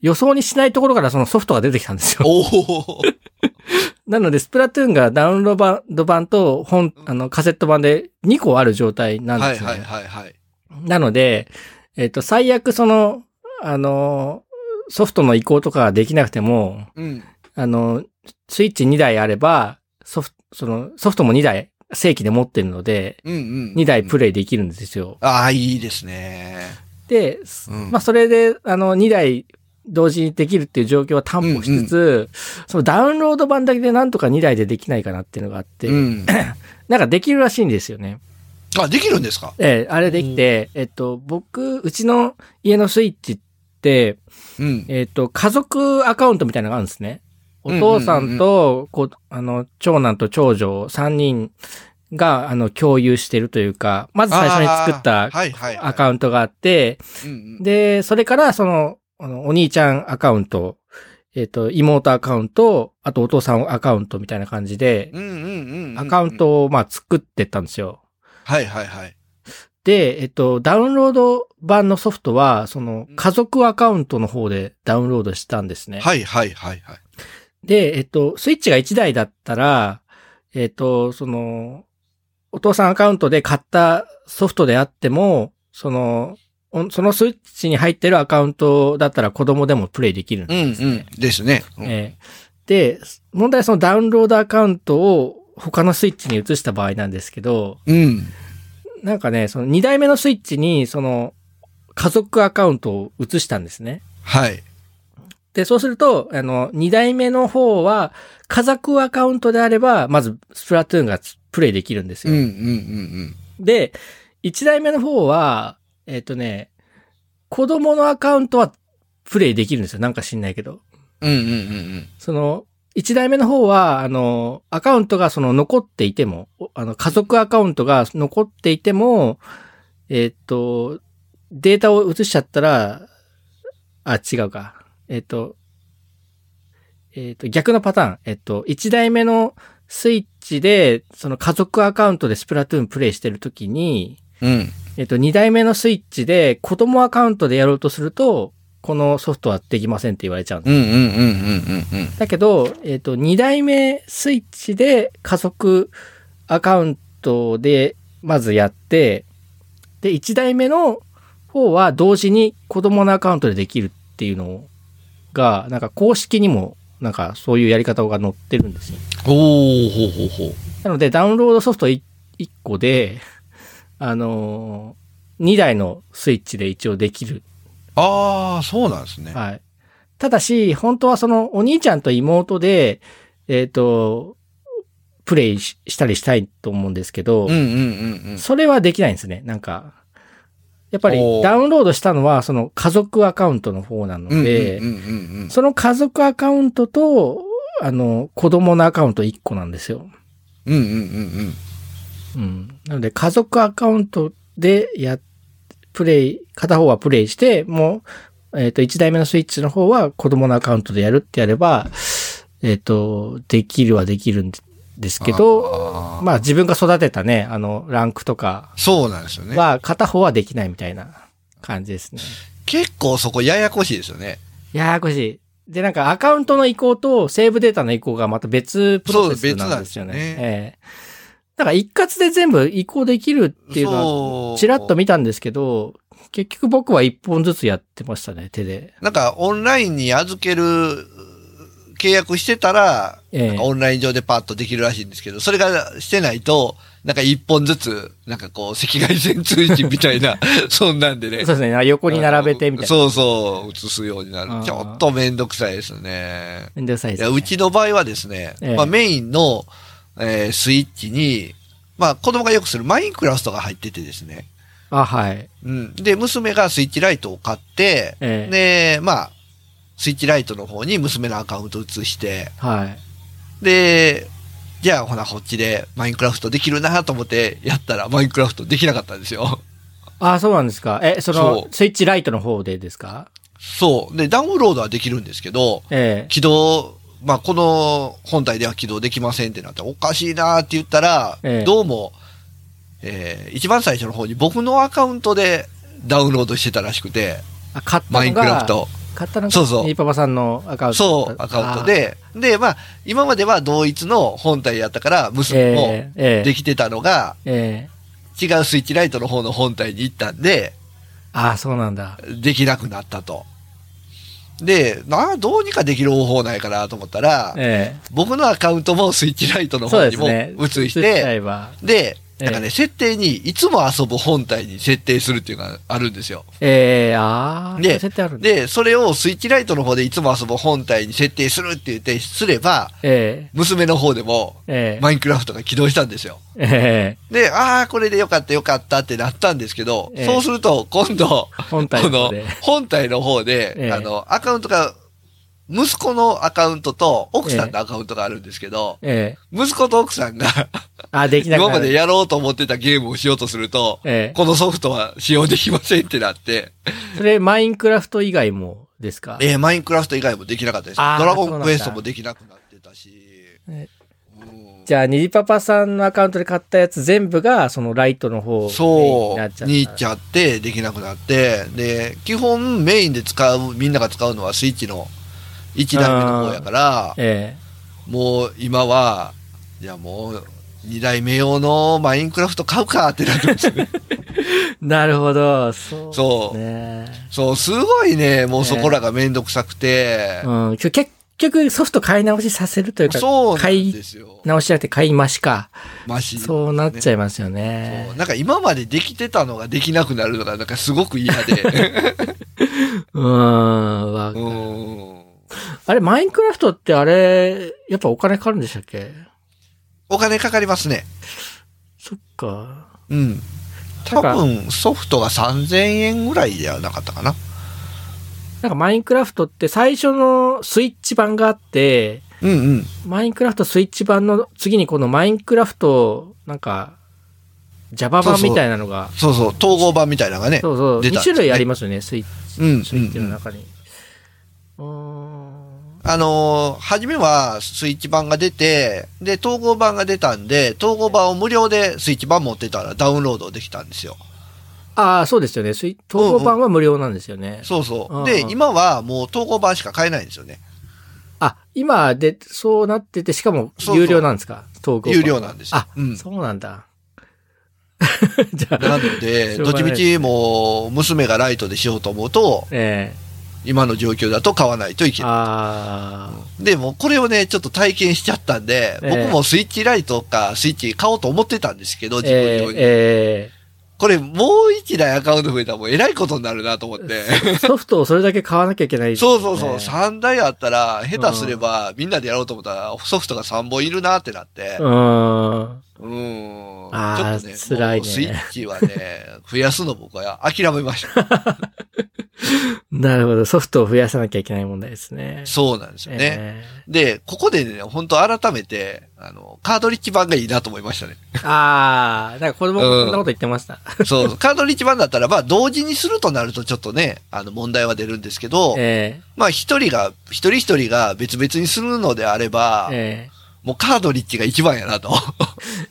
予想にしないところからそのソフトが出てきたんですよ。なので、スプラトゥーンがダウンロード版と本、あの、カセット版で2個ある状態なんですよ、はいはいはいはい。なので、えっ、と、最悪その、あの、ソフトの移行とかできなくても、うん。あの、スイッチ2台あれば、ソフト、その、ソフトも2台正規で持ってるので、うんうん。2台プレイできるんですよ。ああ、いいですね。で、うんまあ、それで、あの、2台同時にできるっていう状況は担保しつつ、そのダウンロード版だけでなんとか2台でできないかなっていうのがあって、うん。なんかできるらしいんですよね。あ、できるんですか？ええ、あれできて、えっと、僕、うちの家のスイッチって、うん。えっと、家族アカウントみたいなのがあるんですね。お父さんと、こう、あの、長男と長女3人が、あの、共有してるというか、まず最初に作ったアカウントがあって、で、それから、その、お兄ちゃんアカウント、えっ、と、妹アカウント、あとお父さんアカウントみたいな感じで。アカウン。トを、まあ、作ってったんですよ。はいはいはい。で、えっと、ダウンロード版のソフトは、その、家族アカウントの方でダウンロードしたんですね。はいはいはいはい。で、えっと、スイッチが1台だったら、えっと、その、お父さんアカウントで買ったソフトであっても、その、おそのスイッチに入ってるアカウントだったら子供でもプレイできるんうんですね。うん。ですね。うんええで、問題はそのダウンロードアカウントを他のスイッチに移した場合なんですけど、うん。なんかね、その2台目のスイッチにその家族アカウントを移したんですね。はい。で、そうすると、あの、2台目の方は家族アカウントであれば、まずスプラトゥーンがプレイできるんですよ。うんうんうんで、1台目の方は、えっ、とね、子供のアカウントはプレイできるんですよ。なんか知んないけど。うん。うんうんうんうん。その、一台目の方は、あの、アカウントがその残っていても、おあの、家族アカウントが残っていても、えっと、データを移しちゃったら、あ、違うか。えっと、えっと、逆のパターン。えっと、一台目のスイッチで、その家族アカウントでスプラトゥーンプレイしてるときに、うん。えっと、二台目のスイッチで子供アカウントでやろうとすると、このソフトはできませんって言われちゃうんですうんうんうんうんうんうん。だけど、えっ、と、二代目スイッチで家族アカウントでまずやって、で、一代目の方は同時に子供のアカウントでできるっていうのが、なんか公式にもなんかそういうやり方が載ってるんですよ。ほうほうほうほう。なので、ダウンロードソフト1個で、あのー、2台のスイッチで一応できるああ、そうなんですね。はい。ただし、本当はそのお兄ちゃんと妹で、えっ、と、プレイししたりしたいと思うんですけど、うんうんうんうん。それはできないんですね。なんか、やっぱおりーダウンロードしたのはその家族アカウントの方なのうんうんで、うんうんうん。その家族アカウントと、あの、子供のアカウント1個なんですよ。うんうんうんうん。なので、家族アカウントでや、プレイ、片方はプレイして、もう、えっ、と、1台目のスイッチの方は子供のアカウントでやるってやれば、えっ、と、できるはできるんですけど、まあ自分が育てたね、あの、ランクとかそうなんですよね。は片方はできないみたいな感じですね。結構そこややこしいですよね。ややこしい。で、なんかアカウントの移行とセーブデータの移行がまた別プロセスなんですよね。そう別なんですよねええだから一括で全部移行できるっていうのは、ちらっと見たんですけど、結局僕は一本ずつやってましたね、手で。なんかオンラインに預ける契約してたら、ええなんかオンライン上でパッとできるらしいんですけど、それがしてないと、なんか一本ずつ、なんかこう赤外線通信みたいな、そんなんでね。そうですね、横に並べてみたいな。そうそう、映すようになる。ちょっとめんどくさいですね。めんどくさいです、ね。うちの場合はですね、ええまあメインの、えースイッチに、まあ子供がよくするマインクラフトが入っててですね。あ、はい。うん。で、娘がスイッチライトを買って、えで、まあ、スイッチライトの方に娘のアカウント移して、はい。で、じゃあほなこっちでマインクラフトできるなと思ってやったらマインクラフトできなかったんですよ。あ、そうなんですか。え、そのスイッチライトの方でですか？そう。で、ダウンロードはできるんですけど、え起動、まあ、この本体では起動できませんってなって、おかしいなって言ったら、ええどうも、えー一番最初の方に僕のアカウントでダウンロードしてたらしくて、えあ、買ったのが、マインクラフト。買ったのが、そうそうニーパパさんのアカウントそう、アカウント。で、で、まあ、今までは同一の本体やったから、娘もできてたのが、ええ違うスイッチライトの方の本体に行ったんで、ああ、そうなんだ。できなくなったと。で、な、どうにかできる方法ないかなと思ったら、え僕のアカウントもスイッチライトの方にも。移して。で、ええなんかね、設定に、いつも遊ぶ本体に設定するっていうのがあるんですよ。ええああ。で設定ある。で、それをスイッチライトの方でいつも遊ぶ本体に設定するって言って、すれば、え娘の方でも、え。ええ。マインクラフトが起動したんですよ。ええ。で、ああ、これでよかったよかったってなったんですけど、ええそうすると、今度、本体このの方で。本体の方で、ええあの、アカウントが、息子のアカウントと奥さんのアカウントがあるんですけど、ええ。息子と奥さんがあ、できな。今までやろうと思ってたゲームをしようとすると、ええ。このソフトは使用できませんってなって、それ、マインクラフト以外もですか？えーマインクラフト以外もできなかったです。ドラゴンクエストもできなくなってたし、じゃあ、ニジパパさんのアカウントで買ったやつ全部が、そのライトの方そう、になっちゃった。に行っちゃって、できなくなって、で、基本メインで使う、みんなが使うのはスイッチの1台目の方やから、えもう今は、いやもう、2台目用のマインクラフト買うかってなってますね。え。なるほど。そう。そうね。そう、すごいね、もうそこらがめんどくさくて、うん。結局ソフト買い直しさせるというか、そうな買いんですよ。直しじゃなくて買い増しか。マシそうなっちゃいいますよね。なんか今までできてたのができなくなるのがなんかすごく嫌で。うーん。わうんあれ、マインクラフトってあれ、やっぱお金かかるんでしたっけ？お金かかりますね。そっか。うん。多分ソフトが3000円ぐらいではなかったかな。なんかマインクラフトって最初のスイッチ版があって、うんうん。マインクラフトスイッチ版の次にこのマインクラフト、なんか、Java 版みたいなのが、そうそう、統合版みたいなのがね。そうそう、2出たんですね種類ありますよね、スイッうん、チ、スイッチの中に。うーん。あのー初めはスイッチ版が出て、で、統合版が出たんで、統合版を無料でスイッチ版持ってたらダウンロードできたんですよ。ああ、そうですよね。統合版は無料なんですよね。そうそう。うんで、うん今はもう統合版しか買えないんですよね。あ、今で、そうなってて、しかもそうそう有料なんですか？統合版は有料なんですよあ、うんそうなんだ。じゃあ、なので、どっちみちもう娘がライトでしようと思うと、え今の状況だと買わないといけえない。あでも、これをね、ちょっと体験しちゃったんで、ええ僕もスイッチライトかスイッチ買おうと思ってたんですけど、あ、自分え用に。ええこれ、もう一台アカウント増えたらもうえらいことになるなと思って。えソフトをそれだけ買わなきゃいけない、そうそうそう、ね3台あったら、下手すれば、みんなでやろうと思ったら、ソフトが3本いるなってなって、うーん。うん。あーちょっとね、辛いねスイッチはね、増やすの僕は諦めました。なるほど。ソフトを増やさなきゃいけない問題ですね。そうなんですよね。えで、ここでね、本当改めて、あの、カードリッジ版がいいなと思いましたね。えああ、なんか子供もこんなこと言ってました。そう、カードリッジ版だったら、まあ、同時にするとなるとちょっとね、あの、問題は出るんですけど、えまあ、一人が、一人一人が別々にするのであればえ、えもうカードリッジが一番やなと。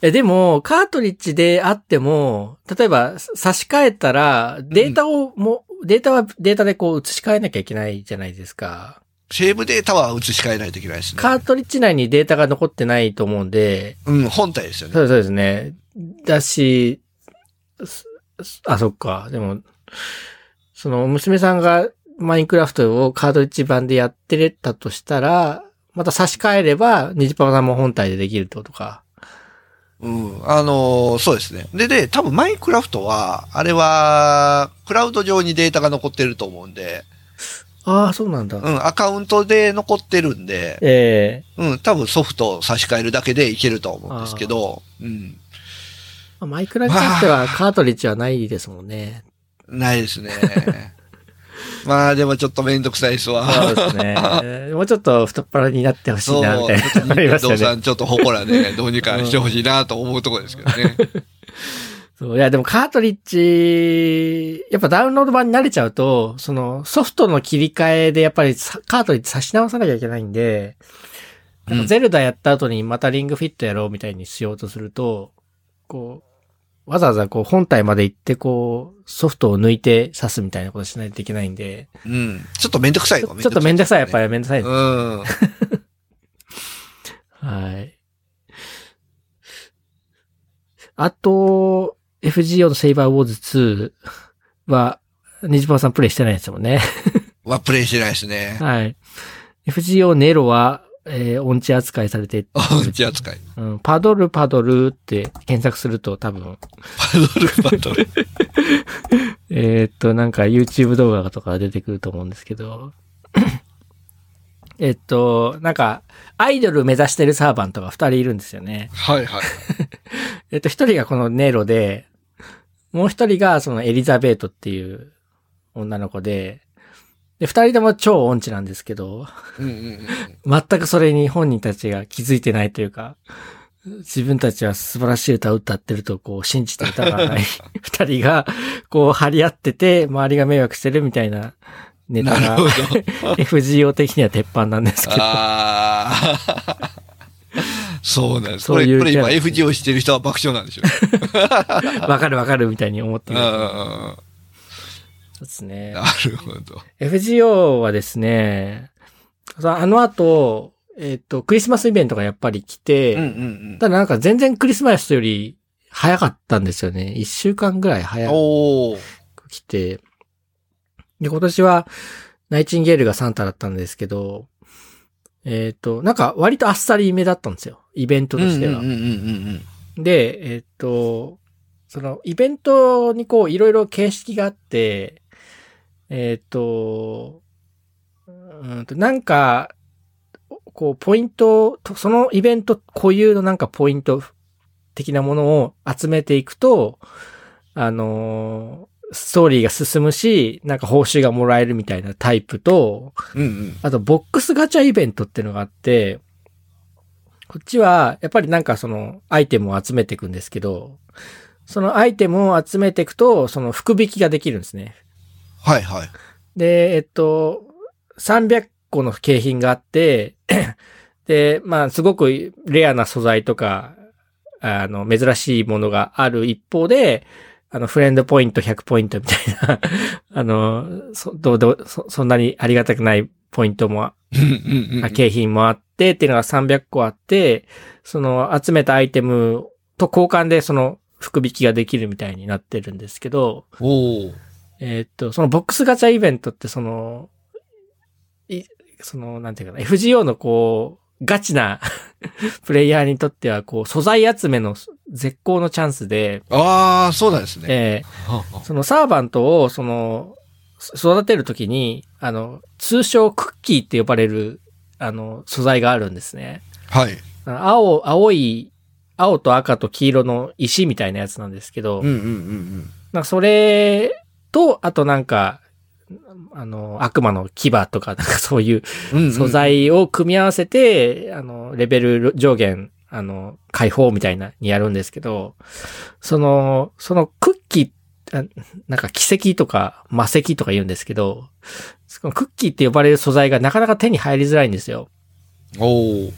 え え、でも、カートリッジであっても、例えば差し替えたら、データをも、データはデータでこう移し替えなきゃいけないじゃないですか。セーブデータは移し替えないといけないですね。カートリッジ内にデータが残ってないと思うんで、うん、本体ですよね。そうですね。だし、すあ、そっか。でも、その娘さんがマインクラフトをカードリッジ版でやってれたとしたら、また差し替えれば、ニジパパさんも本体でできるってことか。うん。あのーそうですね。で、で、多分マインクラフトは、あれは、クラウド上にデータが残ってると思うんで、ああ、そうなんだ。うん、アカウントで残ってるんで、ええうん、多分ソフトを差し替えるだけでいけると思うんですけど、うん。まあマイクラに関してはカートリッジはないですもんね。ないですね。まあでもちょっとめんどくさいですわ。そうですね。もうちょっと太っ腹になってほしいな、みたいな。ありますよね。さんちょっと祠で どうにかしてほしいなと思うところですけどね。そういや、でもカートリッジ、やっぱダウンロード版に慣れちゃうと、そのソフトの切り替えでやっぱりさカートリッジ差し直さなきゃいけないんで、なんかゼルダやった後にまたリングフィットやろうみたいにしようとすると、こう、わざわざこう本体まで行ってこう、ソフトを抜いて刺すみたいなことしないといけないんで、うん。ちょっとめんどくさいのちょっとめんどくさい、やっぱり。りめんどくさい。うん。はい。あと、FGO のセイバーウォーズ2は、ニジパパさんプレイしてないですもんね。はプレイしてないですね。はい。FGO ネロは、えー音痴扱いされて、音痴扱い。うん、パドルパドルって検索すると多分、パドルパドル。えーっと、なんか YouTube 動画とか出てくると思うんですけど、えっと、なんか、アイドル目指してるサーバントが二人いるんですよね。はいはい。えっと、一人がこのネロで、もう一人がそのエリザベートっていう女の子で、で、二人とも超音痴なんですけど、うんうんうん。全くそれに本人たちが気づいてないというか、自分たちは素晴らしい歌を歌ってるとこう信じて歌わない 二人がこう張り合ってて周りが迷惑してるみたいなネタが。FGO 的には鉄板なんですけど。そうなんです。これ、そういうこれ今キャラ FG をしてる人は爆笑なんでしょうね。わかるわかるみたいに思ってる。あそうですねあ。なるほど。FGO はですね、あの後、えっ、と、クリスマスイベントがやっぱり来て、うんうんただなんか全然クリスマスより早かったんですよね。一週間ぐらい早うん。く。来て、で、今年はナイチンゲールがサンタだったんですけど、えっ、と、なんか割とあっさりめだったんですよ。イベントとしては。で、えっ、と、そのイベントにこういろいろ形式があって、えっ、と、うーんと、なんか、こう、ポイント、とそのイベント固有のなんかポイント的なものを集めていくと、あのーストーリーが進むし、なんか報酬がもらえるみたいなタイプと、うん。うんうん。あと、ボックスガチャイベントっていうのがあって、こっちは、やっぱりなんかその、アイテムを集めていくんですけど、そのアイテムを集めていくと、その福引きができるんですね。はいはい。で、えっと、300個の景品があって、で、まあ、すごくレアな素材とか、あの、珍しいものがある一方で、あの、フレンドポイント100ポイントみたいな、あの、そ、どうどう、そ、そんなにありがたくないポイントも景品もあってっていうのが300個あって、その集めたアイテムと交換でその福引きができるみたいになってるんですけど、おお。えーっと、そのボックスガチャイベントってその、い、その、なんていうかな、FGO のこう、ガチな プレイヤーにとっては、こう、素材集めの絶好のチャンスで、ああ、そうなんですね。えーそのサーバントを、その、育てるときに、あの、通称クッキーって呼ばれる、あの、素材があるんですね。はい。青、青い、青と赤と黄色の石みたいなやつなんですけど、うんうんうんなんかそれと、あとなんか、あの、悪魔の牙とか、なんかそういううん。うんうん素。材を組み合わせて、あの、レベル上限、あの、解放みたいな、にやるんですけど、その、そのクッキー、あなんか奇跡とか魔石とか言うんですけど、そのクッキーって呼ばれる素材がなかなか手に入りづらいんですよ。おお。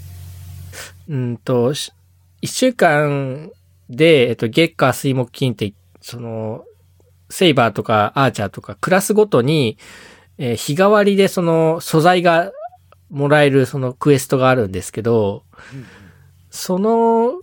うんと、し一週間で、えっと、月火水木金って、その、セイバーとかアーチャーとかクラスごとに、えー日替わりでその素材がもらえるそのクエストがあるんですけど、その、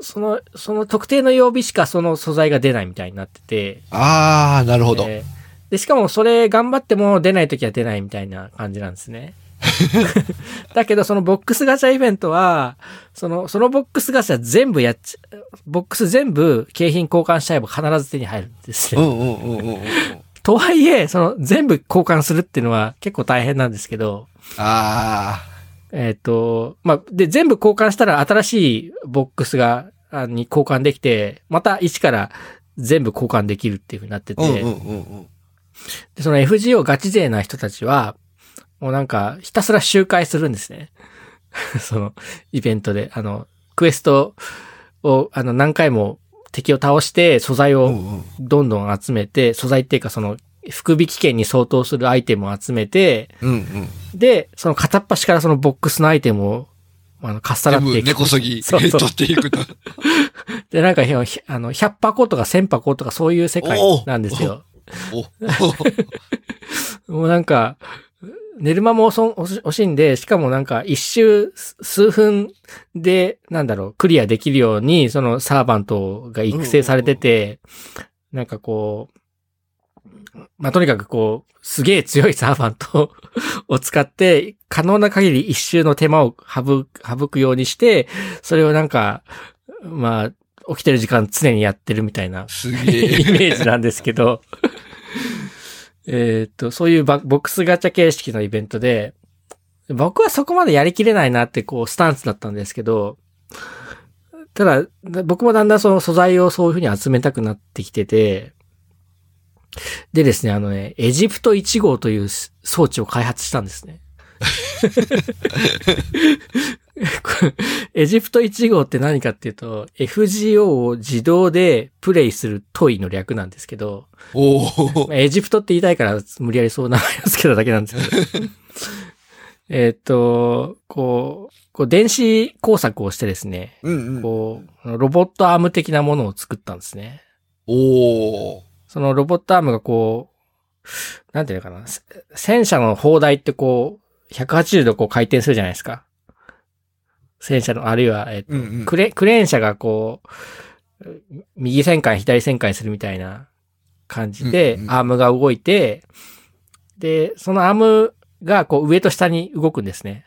その、その特定の曜日しかその素材が出ないみたいになってて、ああ、なるほど。えーで、しかもそれ頑張っても出ないときは出ないみたいな感じなんですね。だけどそのボックスガチャイベントは、その、そのボックスガチャ全部やっちゃ、ボックス全部景品交換しちゃえば必ず手に入るんですね。うんうんうんうんうん。とはいえ、その全部交換するっていうのは結構大変なんですけど、あえっ、と、まあ、で、全部交換したら新しいボックスが、あに交換できて、また一から全部交換できるっていう風になってて。で、その FGO ガチ勢な人たちは、もうなんか、ひたすら周回するんですね。その、イベントで、あの、クエストを、あの、何回も敵を倒して、素材をどんどん集めて、素材っていうかその、福引券に相当するアイテムを集めて、うんうん。で、その片っ端からそのボックスのアイテムを、あの、かっさらっていく。根こそぎ そうそう取っていくと。で、なんか、ひあの、100箱とか1000箱とかそういう世界なんですよ。おもうなんか、寝る間も遅惜しいんで、しかもなんか一周数分で、なんだろう、クリアできるように、そのサーバントが育成されてて、なんかこう、まあ、とにかくこう、すげえ強いサーバント を使って、可能な限り一周の手間を省くようにして、それをなんか、まあ、起きてる時間常にやってるみたいな、すげえ。イメージなんですけど、えっと、そういうボックスガチャ形式のイベントで、僕はそこまでやりきれないなってこうスタンスだったんですけど、ただ、僕もだんだんその素材をそういうふうに集めたくなってきてて、でですね、あのね、エジプト1号という装置を開発したんですね。エジプト1号って何かっていうと、FGO を自動でプレイするトイの略なんですけど、エジプトって言いたいから無理やりそう名前を付けただけなんですけど、えっと、こう、こう電子工作をしてですね、うんうん、こう、ロボットアーム的なものを作ったんですね。おそのロボットアームがこう、なんていうのかな、戦車の砲台ってこう、180度こう回転するじゃないですか。戦車の、あるいは、えっと、うんうん、クレ、クレーン車がこう、右旋回、左旋回するみたいな感じで、アームが動いて、で、そのアームがこう上と下に動くんですね。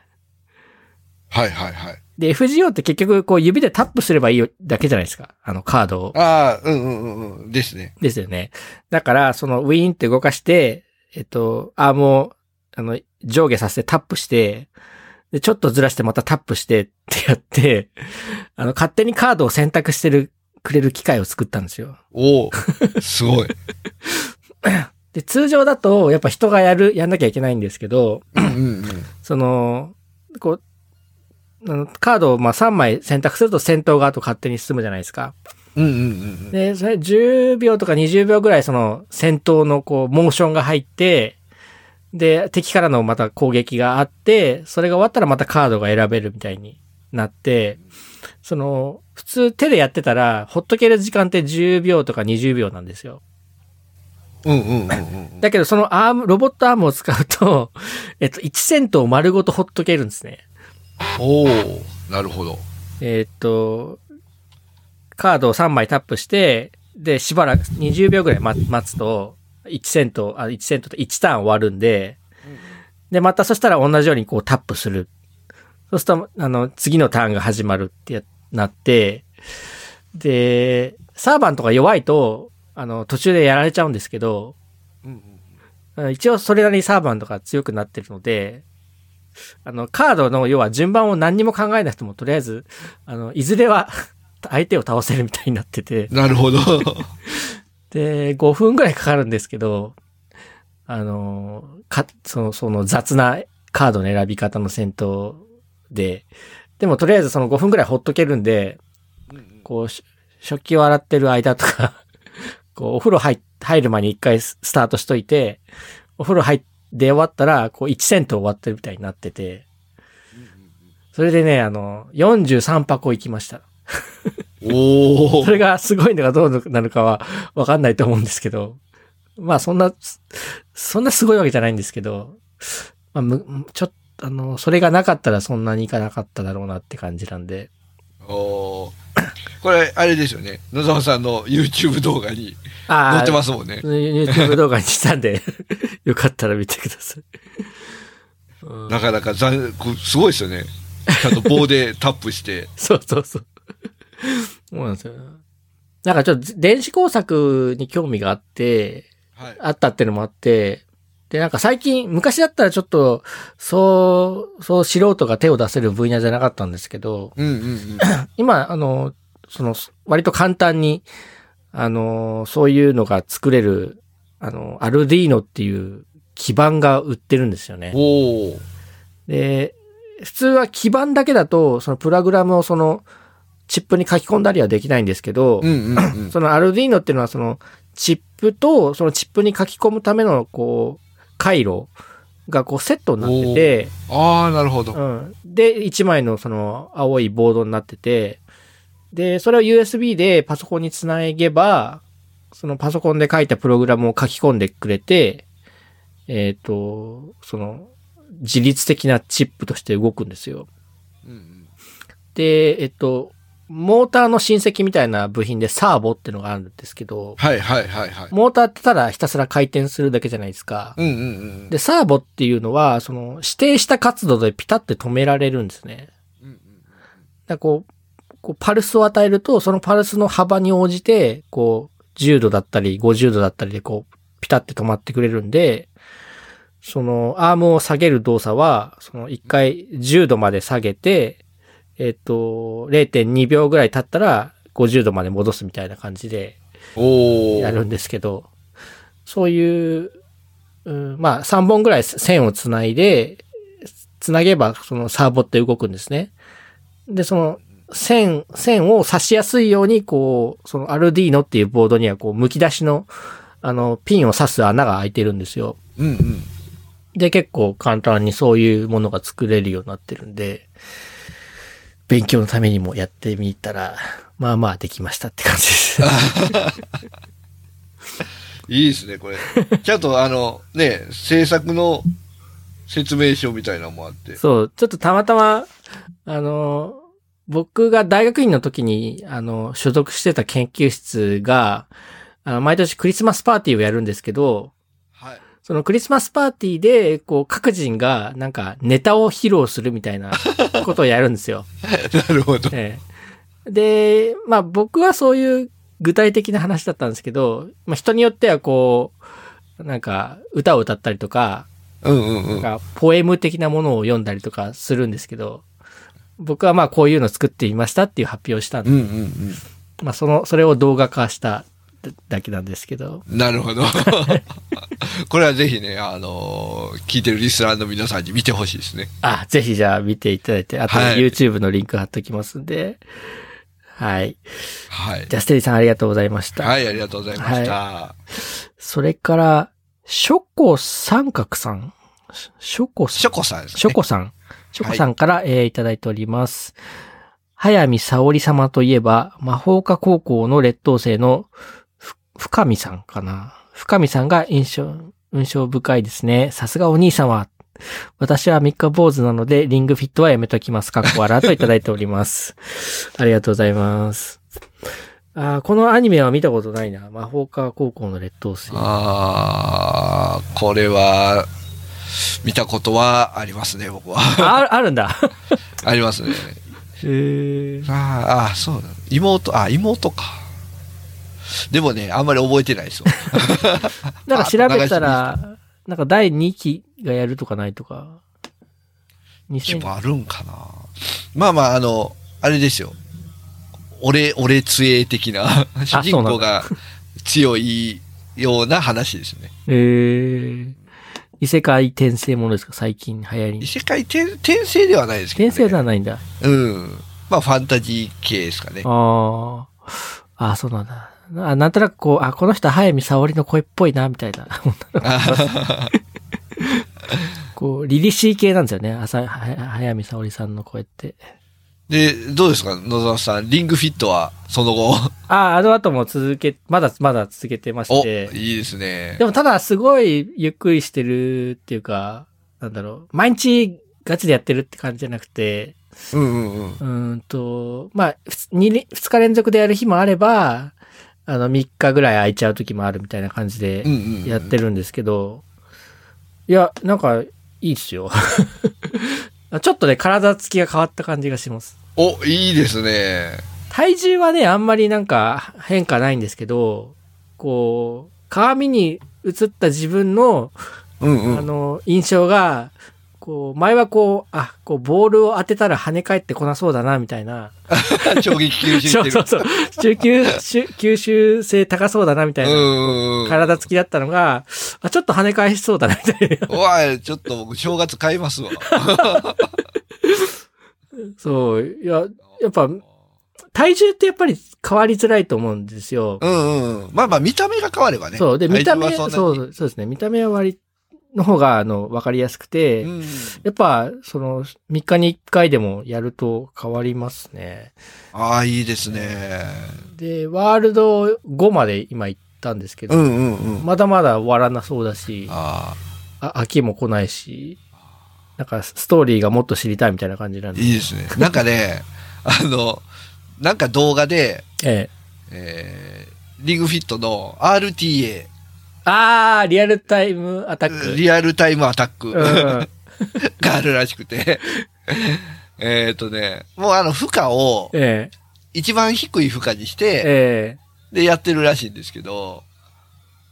はいはいはい。で、FGO って結局こう指でタップすればいいだけじゃないですか。あのカードを。ああ、うんうんうん。ですね。ですよね。だから、そのウィーンって動かして、えっと、アームを、あの、上下させてタップして、で、ちょっとずらしてまたタップしてってやって、あの、勝手にカードを選択してる、くれる機械を作ったんですよ。おおすごい。で、通常だと、やっぱ人がやる、やんなきゃいけないんですけど、うんうんうん、その、こう、カードをまあ3枚選択すると戦闘側と勝手に進むじゃないですか。うんうんうん、で、それ10秒とか20秒ぐらいその戦闘のこう、モーションが入って、で、敵からのまた攻撃があって、それが終わったらまたカードが選べるみたいになって、その、普通手でやってたら、ほっとける時間って10秒とか20秒なんですよ。うんうんうんうん。だけどそのアーム、ロボットアームを使うと、えっと、1戦闘を丸ごとほっとけるんですね。おおなるほど。えっと、カードを3枚タップして、で、しばらく20秒ぐらい待つと、1セント、あ、1セントと1ターン終わるんで、で、またそしたら同じようにこうタップする。そうすると、あの、次のターンが始まるってなって、で、サーバンとか弱いと、あの、途中でやられちゃうんですけど、一応それなりにサーバンとか強くなってるので、あの、カードの要は順番を何にも考えなくても、とりあえず、あの、いずれは相手を倒せるみたいになってて。なるほど。で、5分ぐらいかかるんですけど、あの、か、その、その雑なカードの選び方の戦闘で、でもとりあえずその5分ぐらいほっとけるんで、こう、食器を洗ってる間とか こう、お風呂入、入る前に一回スタートしといて、お風呂入って終わったら、こう1セント終わってるみたいになってて、それでね、あの、43箱行きました。おそれがすごいのがどうなるかはわかんないと思うんですけど、まあそんな、そんなすごいわけじゃないんですけど、まあ、ちょっと、あの、それがなかったらそんなにいかなかっただろうなって感じなんで。おこれ、あれですよね。野沢さんの YouTube 動画に載ってますもんね。YouTube 動画にしたんで よかったら見てください。なかなか残、すごいですよね。ちゃんと棒でタップして。そうそうそう。そうなんですよ。なんかちょっと電子工作に興味があって、はい、あったっていうのもあって、で、なんか最近、昔だったらちょっと、そう、そう素人が手を出せる分野じゃなかったんですけど、うんうんうん、今、あの、その、割と簡単に、あの、そういうのが作れる、あの、アルディーノっていう基板が売ってるんですよね。で、普通は基板だけだと、そのプログラムをその、チップに書き込んだりはできないんですけど、そのアルディーノっていうのはそのチップとそのチップに書き込むためのこう、回路がこうセットになってて、ああ、なるほど。うん。で、1枚のその青いボードになってて、で、それを USB でパソコンにつなげば、そのパソコンで書いたプログラムを書き込んでくれて、えっ、ー、と、その、自律的なチップとして動くんですよ。うんうん、で、えっと、モーターの親戚みたいな部品でサーボってのがあるんですけど、はいはいはいはい。モーターってただひたすら回転するだけじゃないですか。うんうんうん。で、サーボっていうのは、その、指定した活動でピタって止められるんですね。うんうんだこう、こうパルスを与えると、そのパルスの幅に応じて、こう、10度だったり、50度だったりで、こう、ピタって止まってくれるんで、その、アームを下げる動作は、その、1回10度まで下げて、えっと、0.2秒ぐらい経ったら、50度まで戻すみたいな感じで。やるんですけど、そういう、うん、まあ、3本ぐらい線をつないで、つなげば、そのサーボって動くんですね。で、その、線、線を刺しやすいように、こう、そのアルディーノっていうボードには、こう、剥き出しの、あの、ピンを刺す穴が開いてるんですよ。うんうん。で、結構簡単にそういうものが作れるようになってるんで、勉強のためにもやってみたら、まあまあできましたって感じです。いいですね、これ。ちゃんとあの、ね、制作の説明書みたいなのもあって。そう、ちょっとたまたま、あの、僕が大学院の時に、あの、所属してた研究室が、あの毎年クリスマスパーティーをやるんですけど、はい。そのクリスマスパーティーで、こう、各人が、なんか、ネタを披露するみたいなことをやるんですよ。なるほど。ええで、まあ僕はそういう具体的な話だったんですけど、まあ人によってはこう、なんか歌を歌ったりとか、うんうんうん。なんかポエム的なものを読んだりとかするんですけど、僕はまあこういうの作ってみましたっていう発表をしたんで、うんうんまあその、それを動画化しただけなんですけど、うん。なるほど。これはぜひね、あのー聞いてるリスナーの皆さんに見てほしいですね。あ、ぜひじゃあ見ていただいて、あとはい YouTube のリンク貼っときますんで、はい。はい。じゃあステリーさんありがとうございました。はい、ありがとうございました。それから、ショコ三角さんショコさんショコさんですね。ショコさん。ショコさんから、えーいただいております。早見沙織様といえば、魔法科高校の劣等生のふ深見さんかな？深見さんが印象、印象深いですね。さすがお兄様。私は三日坊主なので、リングフィットはやめときます。かっこ笑といただいております。ありがとうございます。あーこのアニメは見たことないな。魔法科高校の劣等生。あー、これは、見たことはありますね、僕は。あ、あるんだ。ありますね。へーあーあー、そうだ。妹、あ、妹か。でもね、あんまり覚えてないですよ。なんか調べたら、なんか第2期がやるとかないとか。2000規模あるんかな。まあまあ、あの、あれですよ。俺、俺杖的な、主人公が強いような話ですね。えー、異世界転生ものですか？最近流行り異。世界転転生ではないですけど、ね。転生ではないんだ。うん。まあ、ファンタジー系ですかね。ああ。ああ、そうなんだ。あなんとなくこう、あ、この人は早見沙織の声っぽいな、みたいな。こう、凛々しい系なんですよね。あさは早見沙織さんの声って。で、どうですか野沢さん？リングフィットは、その後？ああ、あの後も続け、まだ、まだ続けてまお、して。いいですねで。もただすごいゆっくりしてるっていうか、なんだろう、毎日ガチでやってるって感じじゃなくて、うんうんうん。うーんと、まあ、二日連続でやる日もあれば、あの、3日ぐらい空いちゃう時もあるみたいな感じでやってるんですけど、いや、なんか、いいっすよ。ちょっとね、体つきが変わった感じがします。お、いいですね。体重はね、あんまりなんか変化ないんですけど、こう、鏡に映った自分のうんうん。あの、印象が、こう、前はこう、あ、こう、ボールを当てたら跳ね返ってこなそうだな、みたいな。衝撃吸収してる。そうそうそう。中級、し吸収性高そうだな、みたいな。体つきだったのが、あ、ちょっと跳ね返しそうだな、みたいな。おい、ちょっと僕正月買いますわ。そう。いや、やっぱ、体重ってやっぱり変わりづらいと思うんですよ。うんうんうん。まあまあ見た目が変わればね。そう。で、見た目、そんなにう、そうですね。見た目は割の方が、あの、わかりやすくて、うん。やっぱ、その、3日に1回でもやると変わりますね。ああ、いいですね。で、ワールド5まで今行ったんですけど、うんうんうん。まだまだ終わらなそうだし、ああ飽きも来ないし、なんかストーリーがもっと知りたいみたいな感じなんあ、で。いいですね。なんかね、あの、なんか動画で、ええ。えー、リングフィットの RTA、あー、リアルタイムアタック。リアルタイムアタックうん。があるらしくて、えっとね、もうあの負荷をええ。一番低い負荷にして、えでやってるらしいんですけど、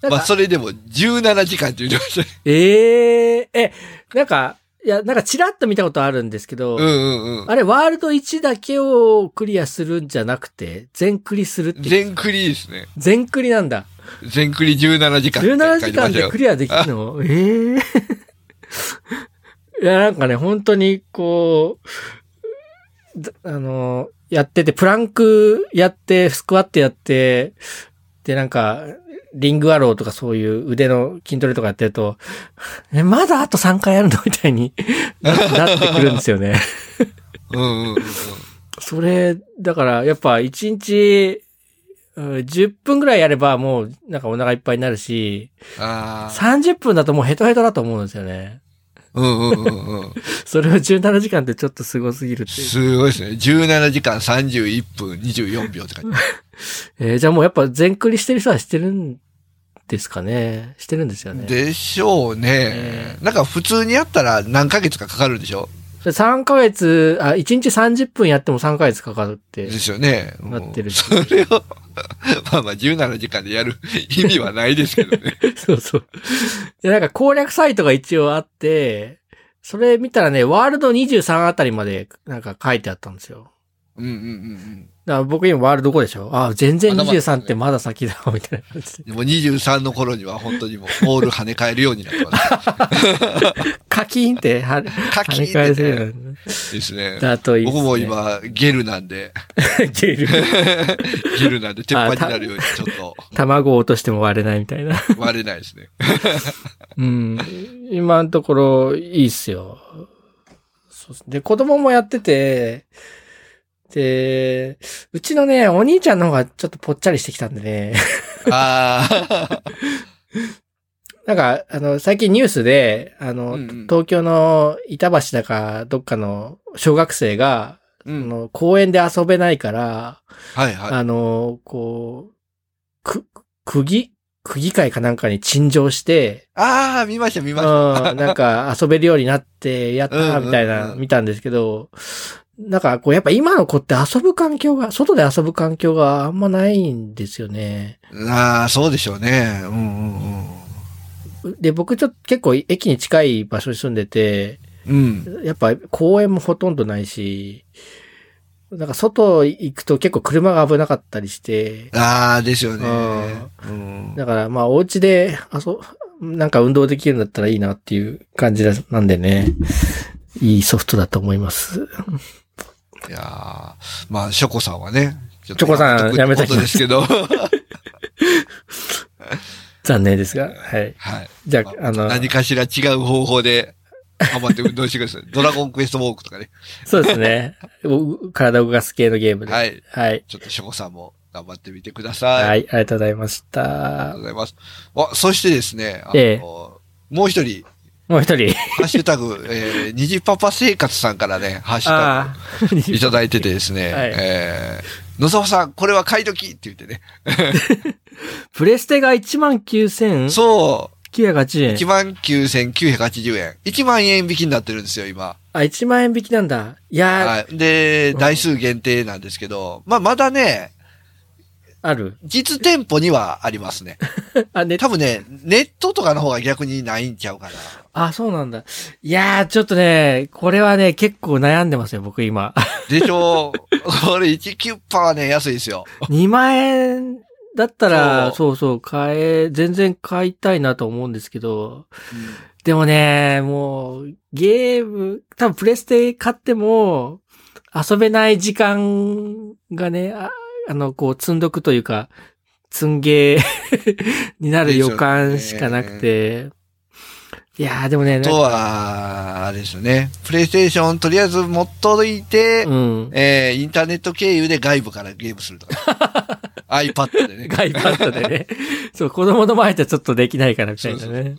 え。まあそれでも17時間って言ってましたね。えええ、なんか、いや、なんかチラッと見たことあるんですけど、うんうんうん。あれ、ワールド1だけをクリアするんじゃなくて、全クリするって。全クリですね。全クリなんだ。全クリ17時間って17時間でクリアできるの？ええ いや、なんかね、本当に、こう、ざあの、やってて、プランクやって、スクワットやって、で、なんか、リングアローとかそういう腕の筋トレとかやってると、え、まだあと3回やるの？みたいにな なってくるんですよね。うんうんうんうん。それ、だから、やっぱ1日、うん10分ぐらいやればもうなんかお腹いっぱいになるし、ああ。30分だともうヘトヘトだと思うんですよね。うんうんうんうん。それを17時間ってちょっとすごすぎるっていう。すごいですね。17時間31分24秒って感じ。えーじゃあもうやっぱ全クリしてる人はしてるんですかね？してるんですよね。でしょうねえ。なんか普通にやったら何ヶ月かかかるんでしょ？それ3ヶ月、あ、1日30分やっても3ヶ月かかるってで。すよね。うんなってるそれを、まあまあ17時間でやる 意味はないですけどね。そうそう。で、なんか攻略サイトが一応あって、それ見たらね、ワールド23あたりまでなんか書いてあったんですよ。うんうんうんだから僕今ワールド5でしょ？あ、全然まだまだ23ってまだ先だわ、みたいな感じで。うん。もう23の頃には本当にもうボール跳ね返るようになってます。カキーンってはカキーンってね跳ね返せるようになるですね。だといいね。僕も今、ゲルなんで、ゲル。ゲルなんで鉄板になるようにちょっと卵を落としても割れないみたいな。割れないですね。うん。今のところいいっすよ。そうっすで、子供もやってて、で、うちのね、お兄ちゃんの方がちょっとぽっちゃりしてきたんでね。ああ。なんか、あの、最近ニュースで、あの、うんうん東京の板橋だか、どっかの小学生が、あうん。の公園で遊べないから、はいはい。あの、こう、く、釘釘会かなんかに陳情して、ああ、見ました見うん、ました。なんか遊べるようになって、やったみたいな、見たんですけど、なんかこう、やっぱ今の子って遊ぶ環境が、外で遊ぶ環境があんまないんですよね。ああ、そうでしょうね。うんうんで、僕ちょっと結構駅に近い場所に住んでて、うん。うん。やっぱ公園もほとんどないし、なんか外行くと結構車が危なかったりして、ああ、ですよね。ううん。だからまあお家で遊、なんか運動できるんだったらいいなっていう感じなんでね、いいソフトだと思います。いやーまあ、ショコさんはね。チチョコさんやめときますことですけど。残念ですが、はい。はい。じゃあ、まあの、何かしら違う方法で、頑張って運動してください。ドラゴンクエストウォークとかね。そうですね。お体を動かす系のゲームで。。はいい。はい。ちょっとショコさんも頑張ってみてください。はい。ありがとうございましありがたとう。ございます。あ、そしてですね、あの、ええもう一人、もう一人。ハッシュタグ、えー、虹パパ生活さんからね、ハッシュタあグあ。いただいててですね、はいえー、野沢さん、これは買い時って言ってね。プレステが19,980そう、円。19,980円。1万円引きになってるんですよ、今。あ、1万円引きなんだ。いやー、はい。で、うん台数限定なんですけど、まあ、まだね、ある？実店舗にはありますね。あ、ね、多分ね、ネットとかの方が逆にないんちゃうかな。あ、そうなんだ。いやー、ちょっとね、これはね、結構悩んでますよ、僕今。でしょ？う これ1キュッパはね、安いですよ。2万円だったら、そそうそう、買え、全然買いたいなと思うんですけど、でもね、もう、ゲーム、多分プレステ買っても、遊べない時間がね、ああの、こう、積んどくというか、積んゲー になる予感しかなくて、いやーでもね、なんかとは、あれですよね。プレイステーションとりあえず持っといて、うん。えー、インターネット経由で外部からゲームするとか。iPad でね。ガイパッドでね。そう、子供の前ではちょっとできないからみたいうなね。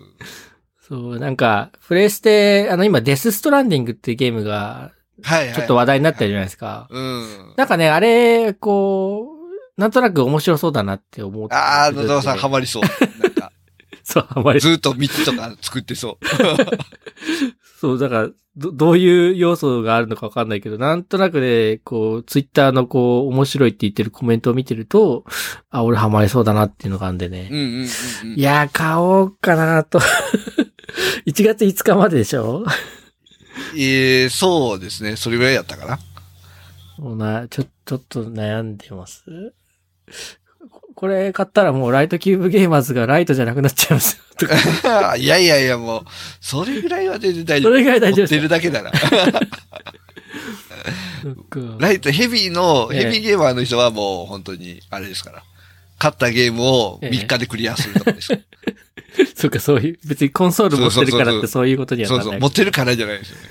そう、なんか、プレイステ、あの今、デスストランディングっていうゲームが、はいはい。ちょっと話題になったじゃないですか。うん。なんかね、あれ、こう、なんとなく面白そうだなって思って。ああ、野沢さんハマりそう。なんか、そう、ハマりずっと道とか作ってそう。そう、だから、ど、どういう要素があるのかわかんないけど、なんとなくね、こう、ツイッターのこう、面白いって言ってるコメントを見てると、あ、俺ハマりそうだなっていうのがあるんでね。うんうんうんうん。いやー、買おうかなと。1月5日まででしょ？ええそうですね。それぐらいやったかな。もうな、ちょ、ちょっと悩んでます？ここれ買ったらもうライトキューブゲーマーズがライトじゃなくなっちゃいますよ。とか。いやいやいや、もう、それぐらいは全然大丈夫。それぐらい大丈夫です持ってるだけなら。ライト、ヘビーの、ええヘビーゲーマーの人はもう本当に、あれですから。勝ったゲームを3日でクリアするとかです。そっか、そういう、別にコンソール持ってるからってそういうことにはなそうそう、らない。持ってるからじゃないですよね。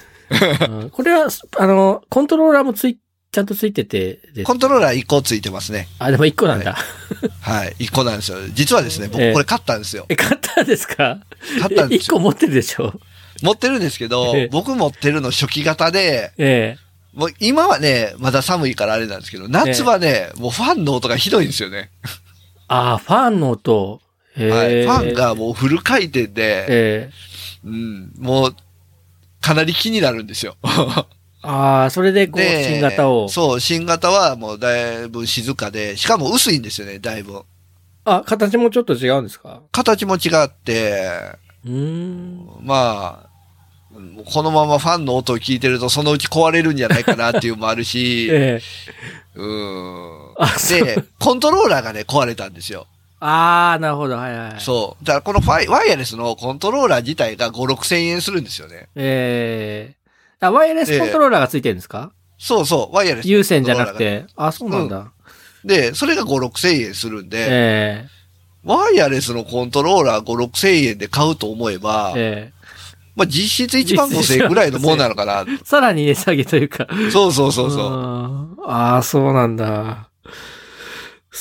うんこれは、あの、コントローラーもつい、ちゃんとついててですコントローラー1個ついてますね。あ、でも1個なんだ。はい。1個なんですよ。実はですね、僕ええこれ買ったんですよ。え、買ったんですか？買ったんです1個よ。持ってるでしょ持ってるんですけどええ、僕持ってるの初期型で、ええ。もう今はね、まだ寒いからあれなんですけど、夏はね、もうファンの音がひどいんですよね。ああ、ファンの音。えはい。えファンがもうフル回転で、ええ。うん、もう、かなり気になるんですよ。ああ、それでこう、で新型を。そう、新型はもうだいぶ静かで、しかも薄いんですよね、だいぶ。あ、形もちょっと違うんですか？形も違って、うーん。まあ、このままファンの音を聞いてると、そのうち壊れるんじゃないかなっていうのもあるし、ええ。うん。で、コントローラーがね、壊れたんですよ。ああ、なるほど。はいはい。そう。だからこのファイワイヤレスのコントローラー自体が5、6千円するんですよね。ええあ、ワイヤレスコントローラーがついてるんですか、そうそう、ワイヤレス。有線じゃなく。て。あ、そうなんだ。で、それが5、6千円するんで、えワイヤレスのコントローラー5、6千円で買うと思えば、ええまあ実質1万5千円ぐらいのもんなのかな。え さらに値下げというか。そうそうそうそう。う。ああ、そうなんだ。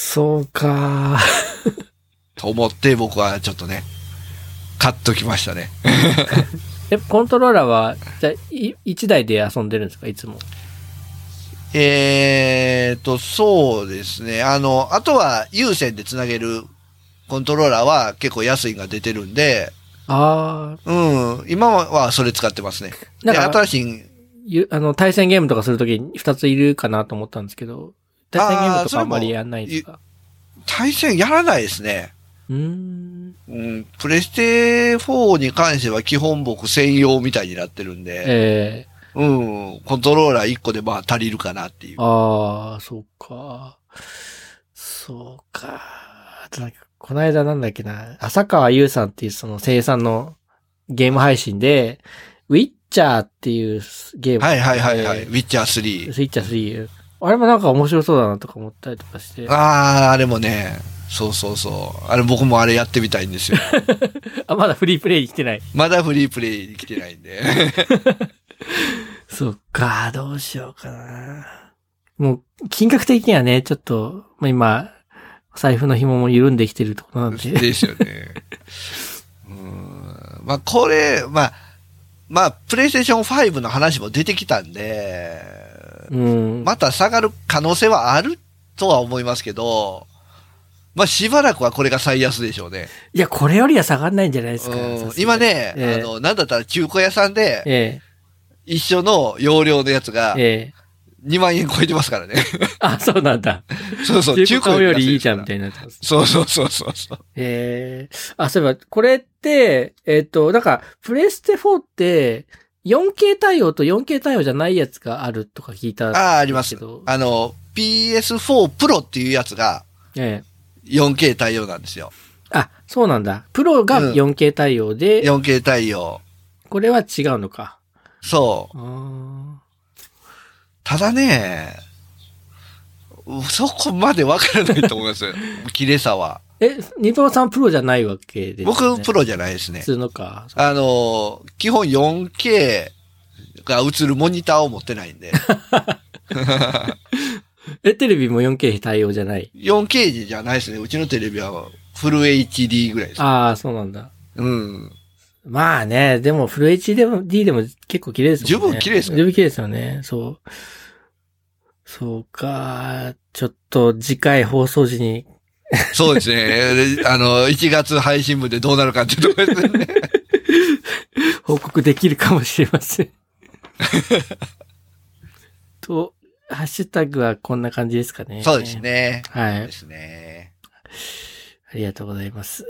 そうか。と思って僕はちょっとね、買っときましたね。え、コントローラーは、じゃあ、い一台で遊んでるんですか？いつも。えーと、そうですね。あの、あとは有線でつなげるコントローラーは結構安いのが出てるんで、ああ、うん、今はそれ使ってますね。で、なんか新しい、ゆあの、対戦ゲームとかするときに二ついるかなと思ったんですけど、対戦ゲームとかあんまりやんないんですか対戦やらないですね。うーん。うん、プレステ4に関しては基本僕専用みたいになってるんで、ええうん、コントローラー1個でまあ足りるかなっていう。ああ、そうか。そうか。あとなんか、この間なんだっけな、浅川優さんっていうその声優さんのゲーム配信で、ウィッチャーっていうゲーム。はいはいはいはい。えウィッチャー3。ースイッチャー3。あれもなんか面白そうだなとか思ったりとかして。ああ、あれもね、そうそうそう。あれ僕もあれやってみたいんですよ。あ、まだフリープレイに来てない。まだフリープレイに来てないんで。そっか、どうしようかな。もう、金額的にはね、ちょっと、まあ、今、財布の紐も緩んできてるところなんで。ですよね。うんまあこれ、まあ、まあ、プレイステーション5の話も出てきたんで、うん。また下がる可能性はあるとは思いますけど、まあしばらくはこれが最安でしょうね。いや、これよりは下がんないんじゃないですか。今ね、ええあの、なんだったら中古屋さんでえ一緒の容量のやつがえ、ええ。2万円超えてますからね。あ、そうなんだ。そうそう、中古よりいいじゃんみいたいになってます。そうそうそうそうそう。ええあ、そういえば、これって、えっ、と、なんか、プレステ4って、4K 対応と 4K 対応じゃないやつがあるとか聞いたんですけど。ああ、あります。あの、PS4 Pro っていうやつがええ 4K 対応なんですよ。あ、そうなんだ。プロがうん 4K 対応で、4K 対応。これは違うのか。そう。ただね、そこまでわからないと思います。綺麗さは。え、ニトロさんプロじゃないわけですよね。僕、プロじゃないですね普。通のか。あの、基本 4K が映るモニターを持ってないんで。え、テレビも 4K 対応じゃない？4K じゃないですね。うちのテレビはフル HD ぐらいです。ああ、そうなんだ。うん。まあね、でもフル HD でも D でも結構綺麗ですもんね。十分綺麗ですよ十分綺麗ですよね。そう。そうか。ちょっと次回放送時に。そうですね。であの、1月配信分でどうなるかっていうところですね。報告できるかもしれません。と、ハッシュタグはこんな感じですかね。そうです。ね。はいで。すね。ありがとうございます。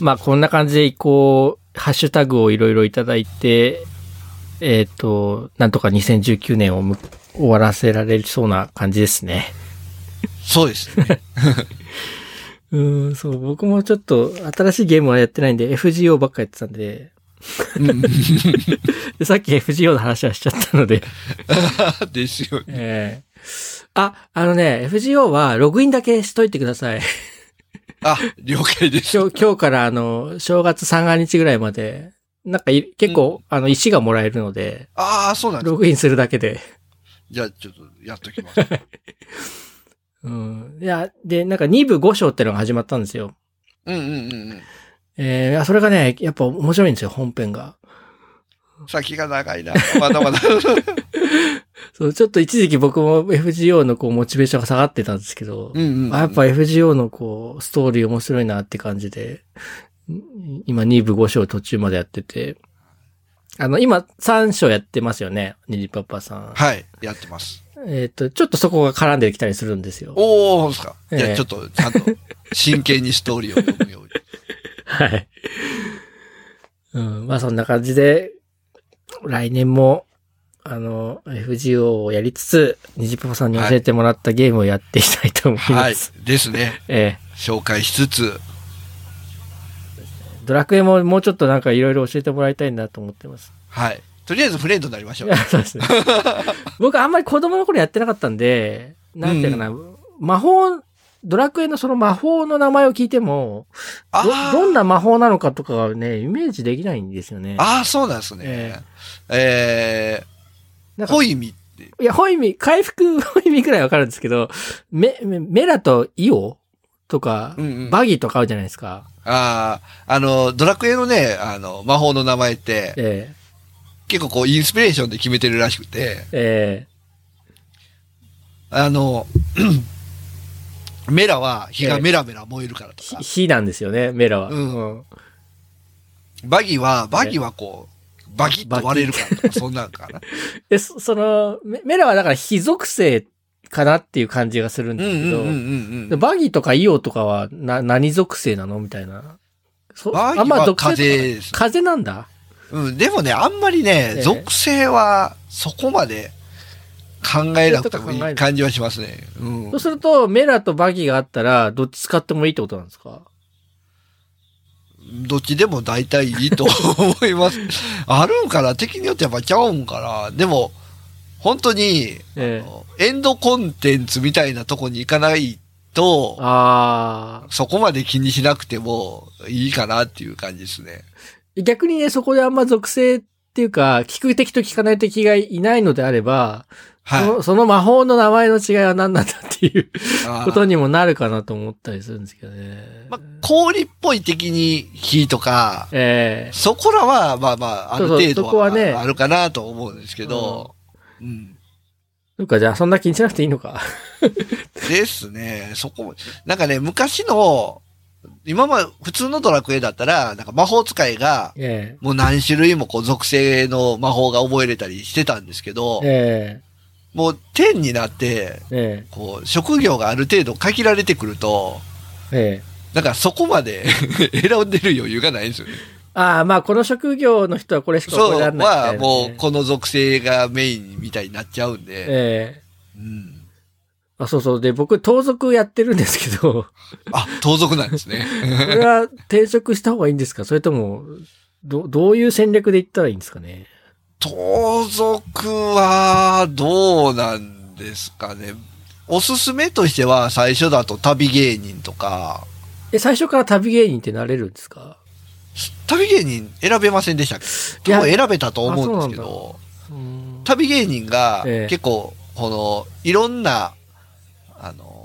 まあ、こんな感じで、こう、ハッシュタグをいろいろいただいて、えっ、と、なんとか2019年をむ終わらせられそうな感じですね。そうですね。うーん、そう、僕もちょっと新しいゲームはやってないんで、FGO ばっかやってたんで、さっき FGO の話はしちゃったので、ですよね。ええあ、あのね、FGO はログインだけしといてください。あ、了解です。今日、今日からあの、正月三が日ぐらいまで、なんかい結構、あの、石がもらえるので、ああ、そうなんですログインするだけで。じゃあ、ちょっとやっときます。うん。いや、で、なんか2部5章ってのが始まったんですよ。うんうんうんうん。えーそれがね、やっぱ面白いんですよ、本編が。先が長いな。まだまだ。そう、ちょっと一時期僕も FGO のこう、モチベーションが下がってたんですけど、うんうんうん。あやっぱ FGO のこう、ストーリー面白いなって感じで、ん今2部5章途中までやってて、あの、今3章やってますよね、ニジパパさん。はい、やってます。えっ、と、ちょっとそこが絡んできたりするんですよ。おー、そうですか。ええじゃあ、ちょっと、ちゃんと、真剣にストーリーを読むように。はい。うん、まあそんな感じで、来年も、あの、FGO をやりつつ、ニジパパさんに教えてもらったゲームをやっていきたいと思いはます。い。ですね。え紹介しつつ、えドラクエももうちょっとなんかいろいろ教えてもらいたいなと思ってます。はい。とりあえずフレンドになりましょう うですね。僕あんまり子供の頃やってなかったんで、なんていうかな、魔法、ドラクエのその魔法の名前を聞いても、あどーどんな魔法なのかとかはね、イメージできないんですよね。ああ、そうなんですねえ。えー、なんかホイミって。いや、ホイミ、回復ホイミくらいわかるんですけど、メ、メメラとイオとか、うんうんバギーとかあるじゃないですか。ああ、あの、ドラクエのね、あの、魔法の名前って、え結構こう、インスピレーションで決めてるらしくて、ええ。あの、メラは火がメラメラ燃えるからとか。え、火なんですよね、メラは。うん。うん。バギは、バギはこう、バギッと割れるからとか、そんなんかな。で、そその、メメラはだから火属性かなっていう感じがするんですけど、バギーとかイオとかはな何属性なの？みたいな。そバギーはあんま属性風風なんだ？うん、でもね、あんまりね、ええ属性はそこまで考えなくてもいいい感じはしますね。うんそう。すると、メラとバギーがあったら、どっち使ってもいいってことなんですか？どっちでも大体いいと思います。あるんかな？敵によってやっぱちゃうんかな？でも、本当に、ええあのエンドコンテンツみたいなとこに行かないと、あそこまで気にしなくてもいいかなっていう感じですね。あ。逆にね、そこであんま属性っていうか、聞く敵と聞かない敵がいないのであれば、はい。そのその魔法の名前の違いは何なんだっていうことにもなるかなと思ったりするんですけどね。まあ、氷っぽい敵に火とか、ええそこらは、まあまあ、ある程度はねはあるかなと思うんですけど、うん。そっか、じゃあそんな気にしなくていいのか。ですね。そこも、なんかね、昔の、今まで普通のドラクエだったら、なんか魔法使いが、えもう何種類もこう属性の魔法が覚えれたりしてたんですけどえ、え。もう10になって、ええ。こう、職業がある程度限られてくると、ええ。えなんかそこまで 選んでる余裕がないんですよね。ああ、まあこの職業の人はこれしかそう覚えられないみたいなは、ね、もうこの属性がメインみたいになっちゃうんで、ええ。うん。あ、そうそう。で、僕、盗賊やってるんですけど、あ、盗賊なんですね。これは転職した方がいいんですか？それとも、ど、どういう戦略で言ったらいいんですかね？盗賊は、どうなんですかね？おすすめとしては、最初だと旅芸人とか、え、最初から旅芸人ってなれるんですか？旅芸人選べませんでしたっけ？いや多分選べたと思うんですけど、うん。旅芸人がええ。結構、この、いろんな、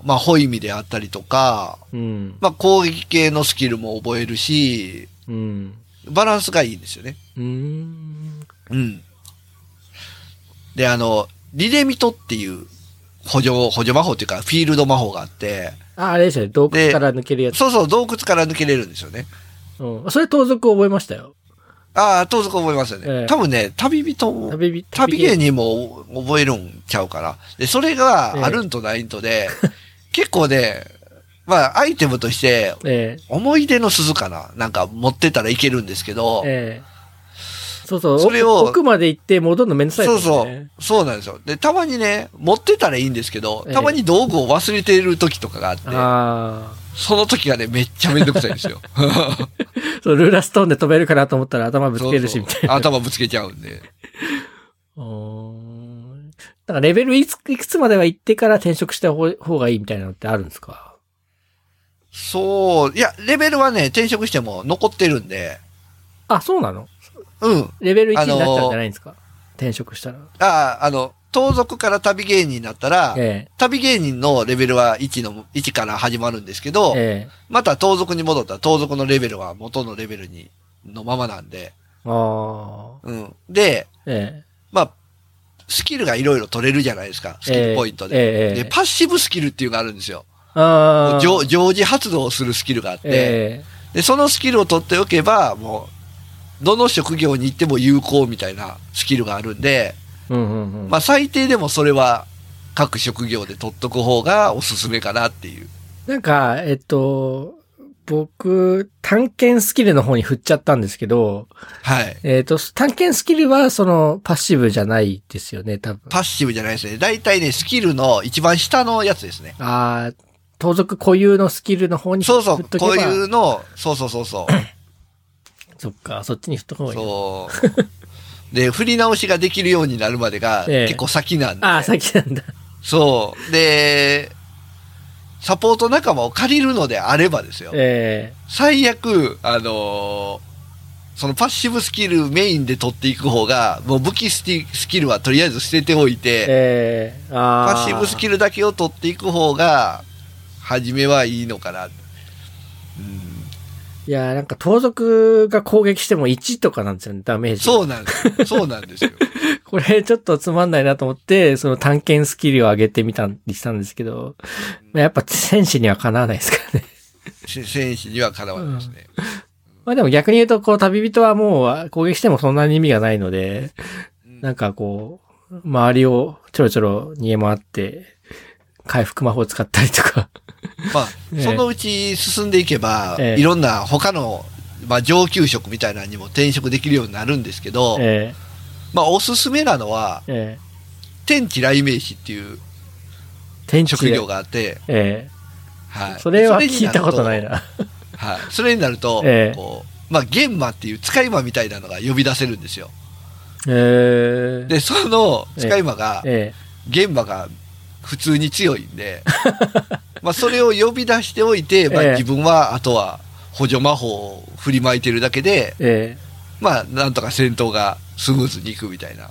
まあ、ホイミであったりとか、うん。まあ、攻撃系のスキルも覚えるし、うん。バランスがいいんですよね。うーん。うん。で、あの、リレミトっていう補助、補助魔法っていうか、フィールド魔法があって、あ、あれですよね。洞窟から抜けるやつ。そうそう、洞窟から抜けれるんですよね。うん。それ盗賊覚えましたよ。ああ、盗賊覚えますよね。ええ多分ね、旅人も、旅人。旅芸人も覚えるんちゃうかな。で、それがあるんとないんとで、結構ね、まあ、アイテムとして、え思い出の鈴かななんか持ってたらいけるんですけどえ、ええそうそう。それを奥まで行って戻るのめんどくさいそう。そう、そうなんですよ。で、たまにね、持ってたらいいんですけどええ、たまに道具を忘れてる時とかがあって、ああ。その時がね、めっちゃめんどくさいんですよ。そう、ルーラストーンで飛べるかなと思ったら頭ぶつけるし、そうそうみたいな。頭ぶつけちゃうんで。うーんだからレベルいくつまでは行ってから転職した方方がいいみたいなのってあるんですか？そう、いや、レベルはね、転職しても残ってるんで、あ、そうなの？うん。レベル1あのーになっちゃうんじゃないんですか、転職したら。ああ、あの、盗賊から旅芸人になったら、え旅芸人のレベルは1の、1から始まるんですけど、え。えまた盗賊に戻ったら盗賊のレベルは元のレベルに、のままなんで、え。ああ。うん。で、ええ。まあ、スキルがいろいろ取れるじゃないですか。スキルポイントで。ええええで、パッシブスキルっていうのがあるんですよ。常常時発動するスキルがあって、えで、そのスキルを取っておけば、もう、どの職業に行っても有効みたいなスキルがあるんで、え。うんうんうん。まあ最低でもそれは各職業で取っとく方がおすすめかなっていう。なんか、えっと、僕、探検スキルの方に振っちゃったんですけど、はい。えっと、探検スキルはそのパッシブじゃないですよね、多分。パッシブじゃないですね。大体ね、スキルの一番下のやつですね。ああ、盗賊固有のスキルの方にそうそう振っ、とけばこういうの、そうそうそうそう。そっか、そっちに振っとく方がいい。そう。で、振り直しができるようになるまでがええ結構先なんで。ああ、先なんだ。そう。で、サポート仲間を借りるのであればですよ。え最悪、あのーそのパッシブスキルメインで取っていく方が、もう武器スキルはとりあえず捨てておいえて、ええああ。パッシブスキルだけを取っていく方が、初めはいいのかな。うん、いや、なんか盗賊が攻撃しても1とかなんですよね、ダメージ。そうなんです。そうなんですよ。これちょっとつまんないなと思って、その探検スキルを上げてみたりしたんですけど、まあやっぱ戦士にはかなわないですからね。せ 戦士にはかなわないですね。まあでも逆に言うと、こう旅人はもう攻撃してもそんなに意味がないので、なんかこう、周りをちょろちょろ逃げ回って、回復魔法を使ったりとか。まあ、ええそのうち進んでいけば、ええいろんな他の、まあ、上級職みたいなのにも転職できるようになるんですけど、えまあ、おすすめなのは、天地雷鳴師っていう職業があって、えはい。えそれは聞いたことない。な。はい。それになると、ええこう、まあ、玄魔っていう使い魔みたいなのが呼び出せるんですよ。ええで、その使い魔が、え玄魔が普通に強いんで、まあ、それを呼び出しておいて、まあええ、自分は、あとは、補助魔法を振りまいてるだけで、ええまあ、なんとか戦闘がスムーズにいくみたいな。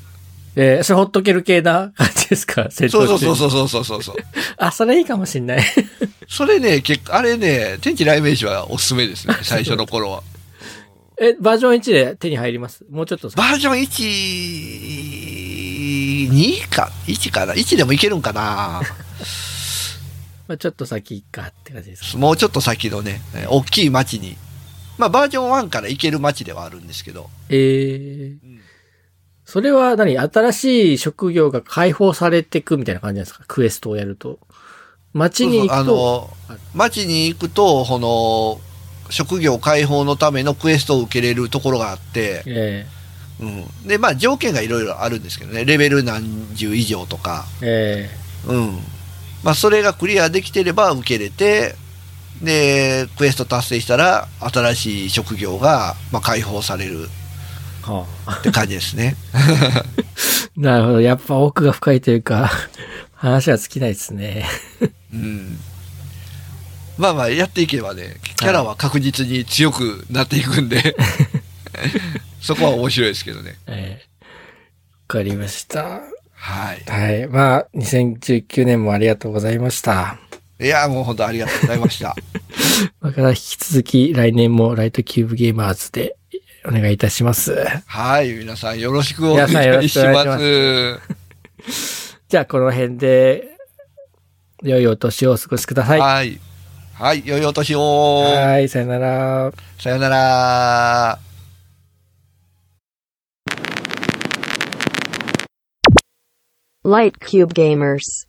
ええそれほっとける系な感じですか？戦闘そうそうそうう。そうそうそうそう。あ、それいいかもしんない。それね、結構、あれね、天地雷鳴師はおすすめですね、最初の頃は。え、バージョン1で手に入ります？もうちょっとバージョン1、2か ?1 かな ?1 でもいけるんかな まあ、ちょっと先かって感じですか。もうちょっと先のね、え大きい街に。まあ、バージョン1から行ける街ではあるんですけど。ええそれは何？新しい職業が解放されていくみたいな感じなんですか？クエストをやると。街に行あくと、の、街に行くと、この、職業解放のためのクエストを受けれるところがあって、えうん。で、まあ、条件がいろいろあるんですけどね、レベル何十以上とか、ええうん。まあ、それがクリアできてれば受けれて、で、クエスト達成したら、新しい職業が、まあ、解放されるえはあ。って感じですね。なるほど。やっぱ奥が深いというか、話は尽きないですね。うん。まあまあ、やっていけばね、キャラは確実に強くなっていくんで、そこは面白いですけどね。ええわかりました。はい。はい。まあ、2019年もありがとうございました。いいや、もう本当ありがとうございました。だから引き続き来年もライトキューブゲーマーズでお願いいたします。はい、皆さんよろしくお願いししくお願いしま。ますじゃあこの辺で、良いお年をお過ごしください。ははい。はい、良いお年を。い、さよなら。さよなら。Light Cube Gamers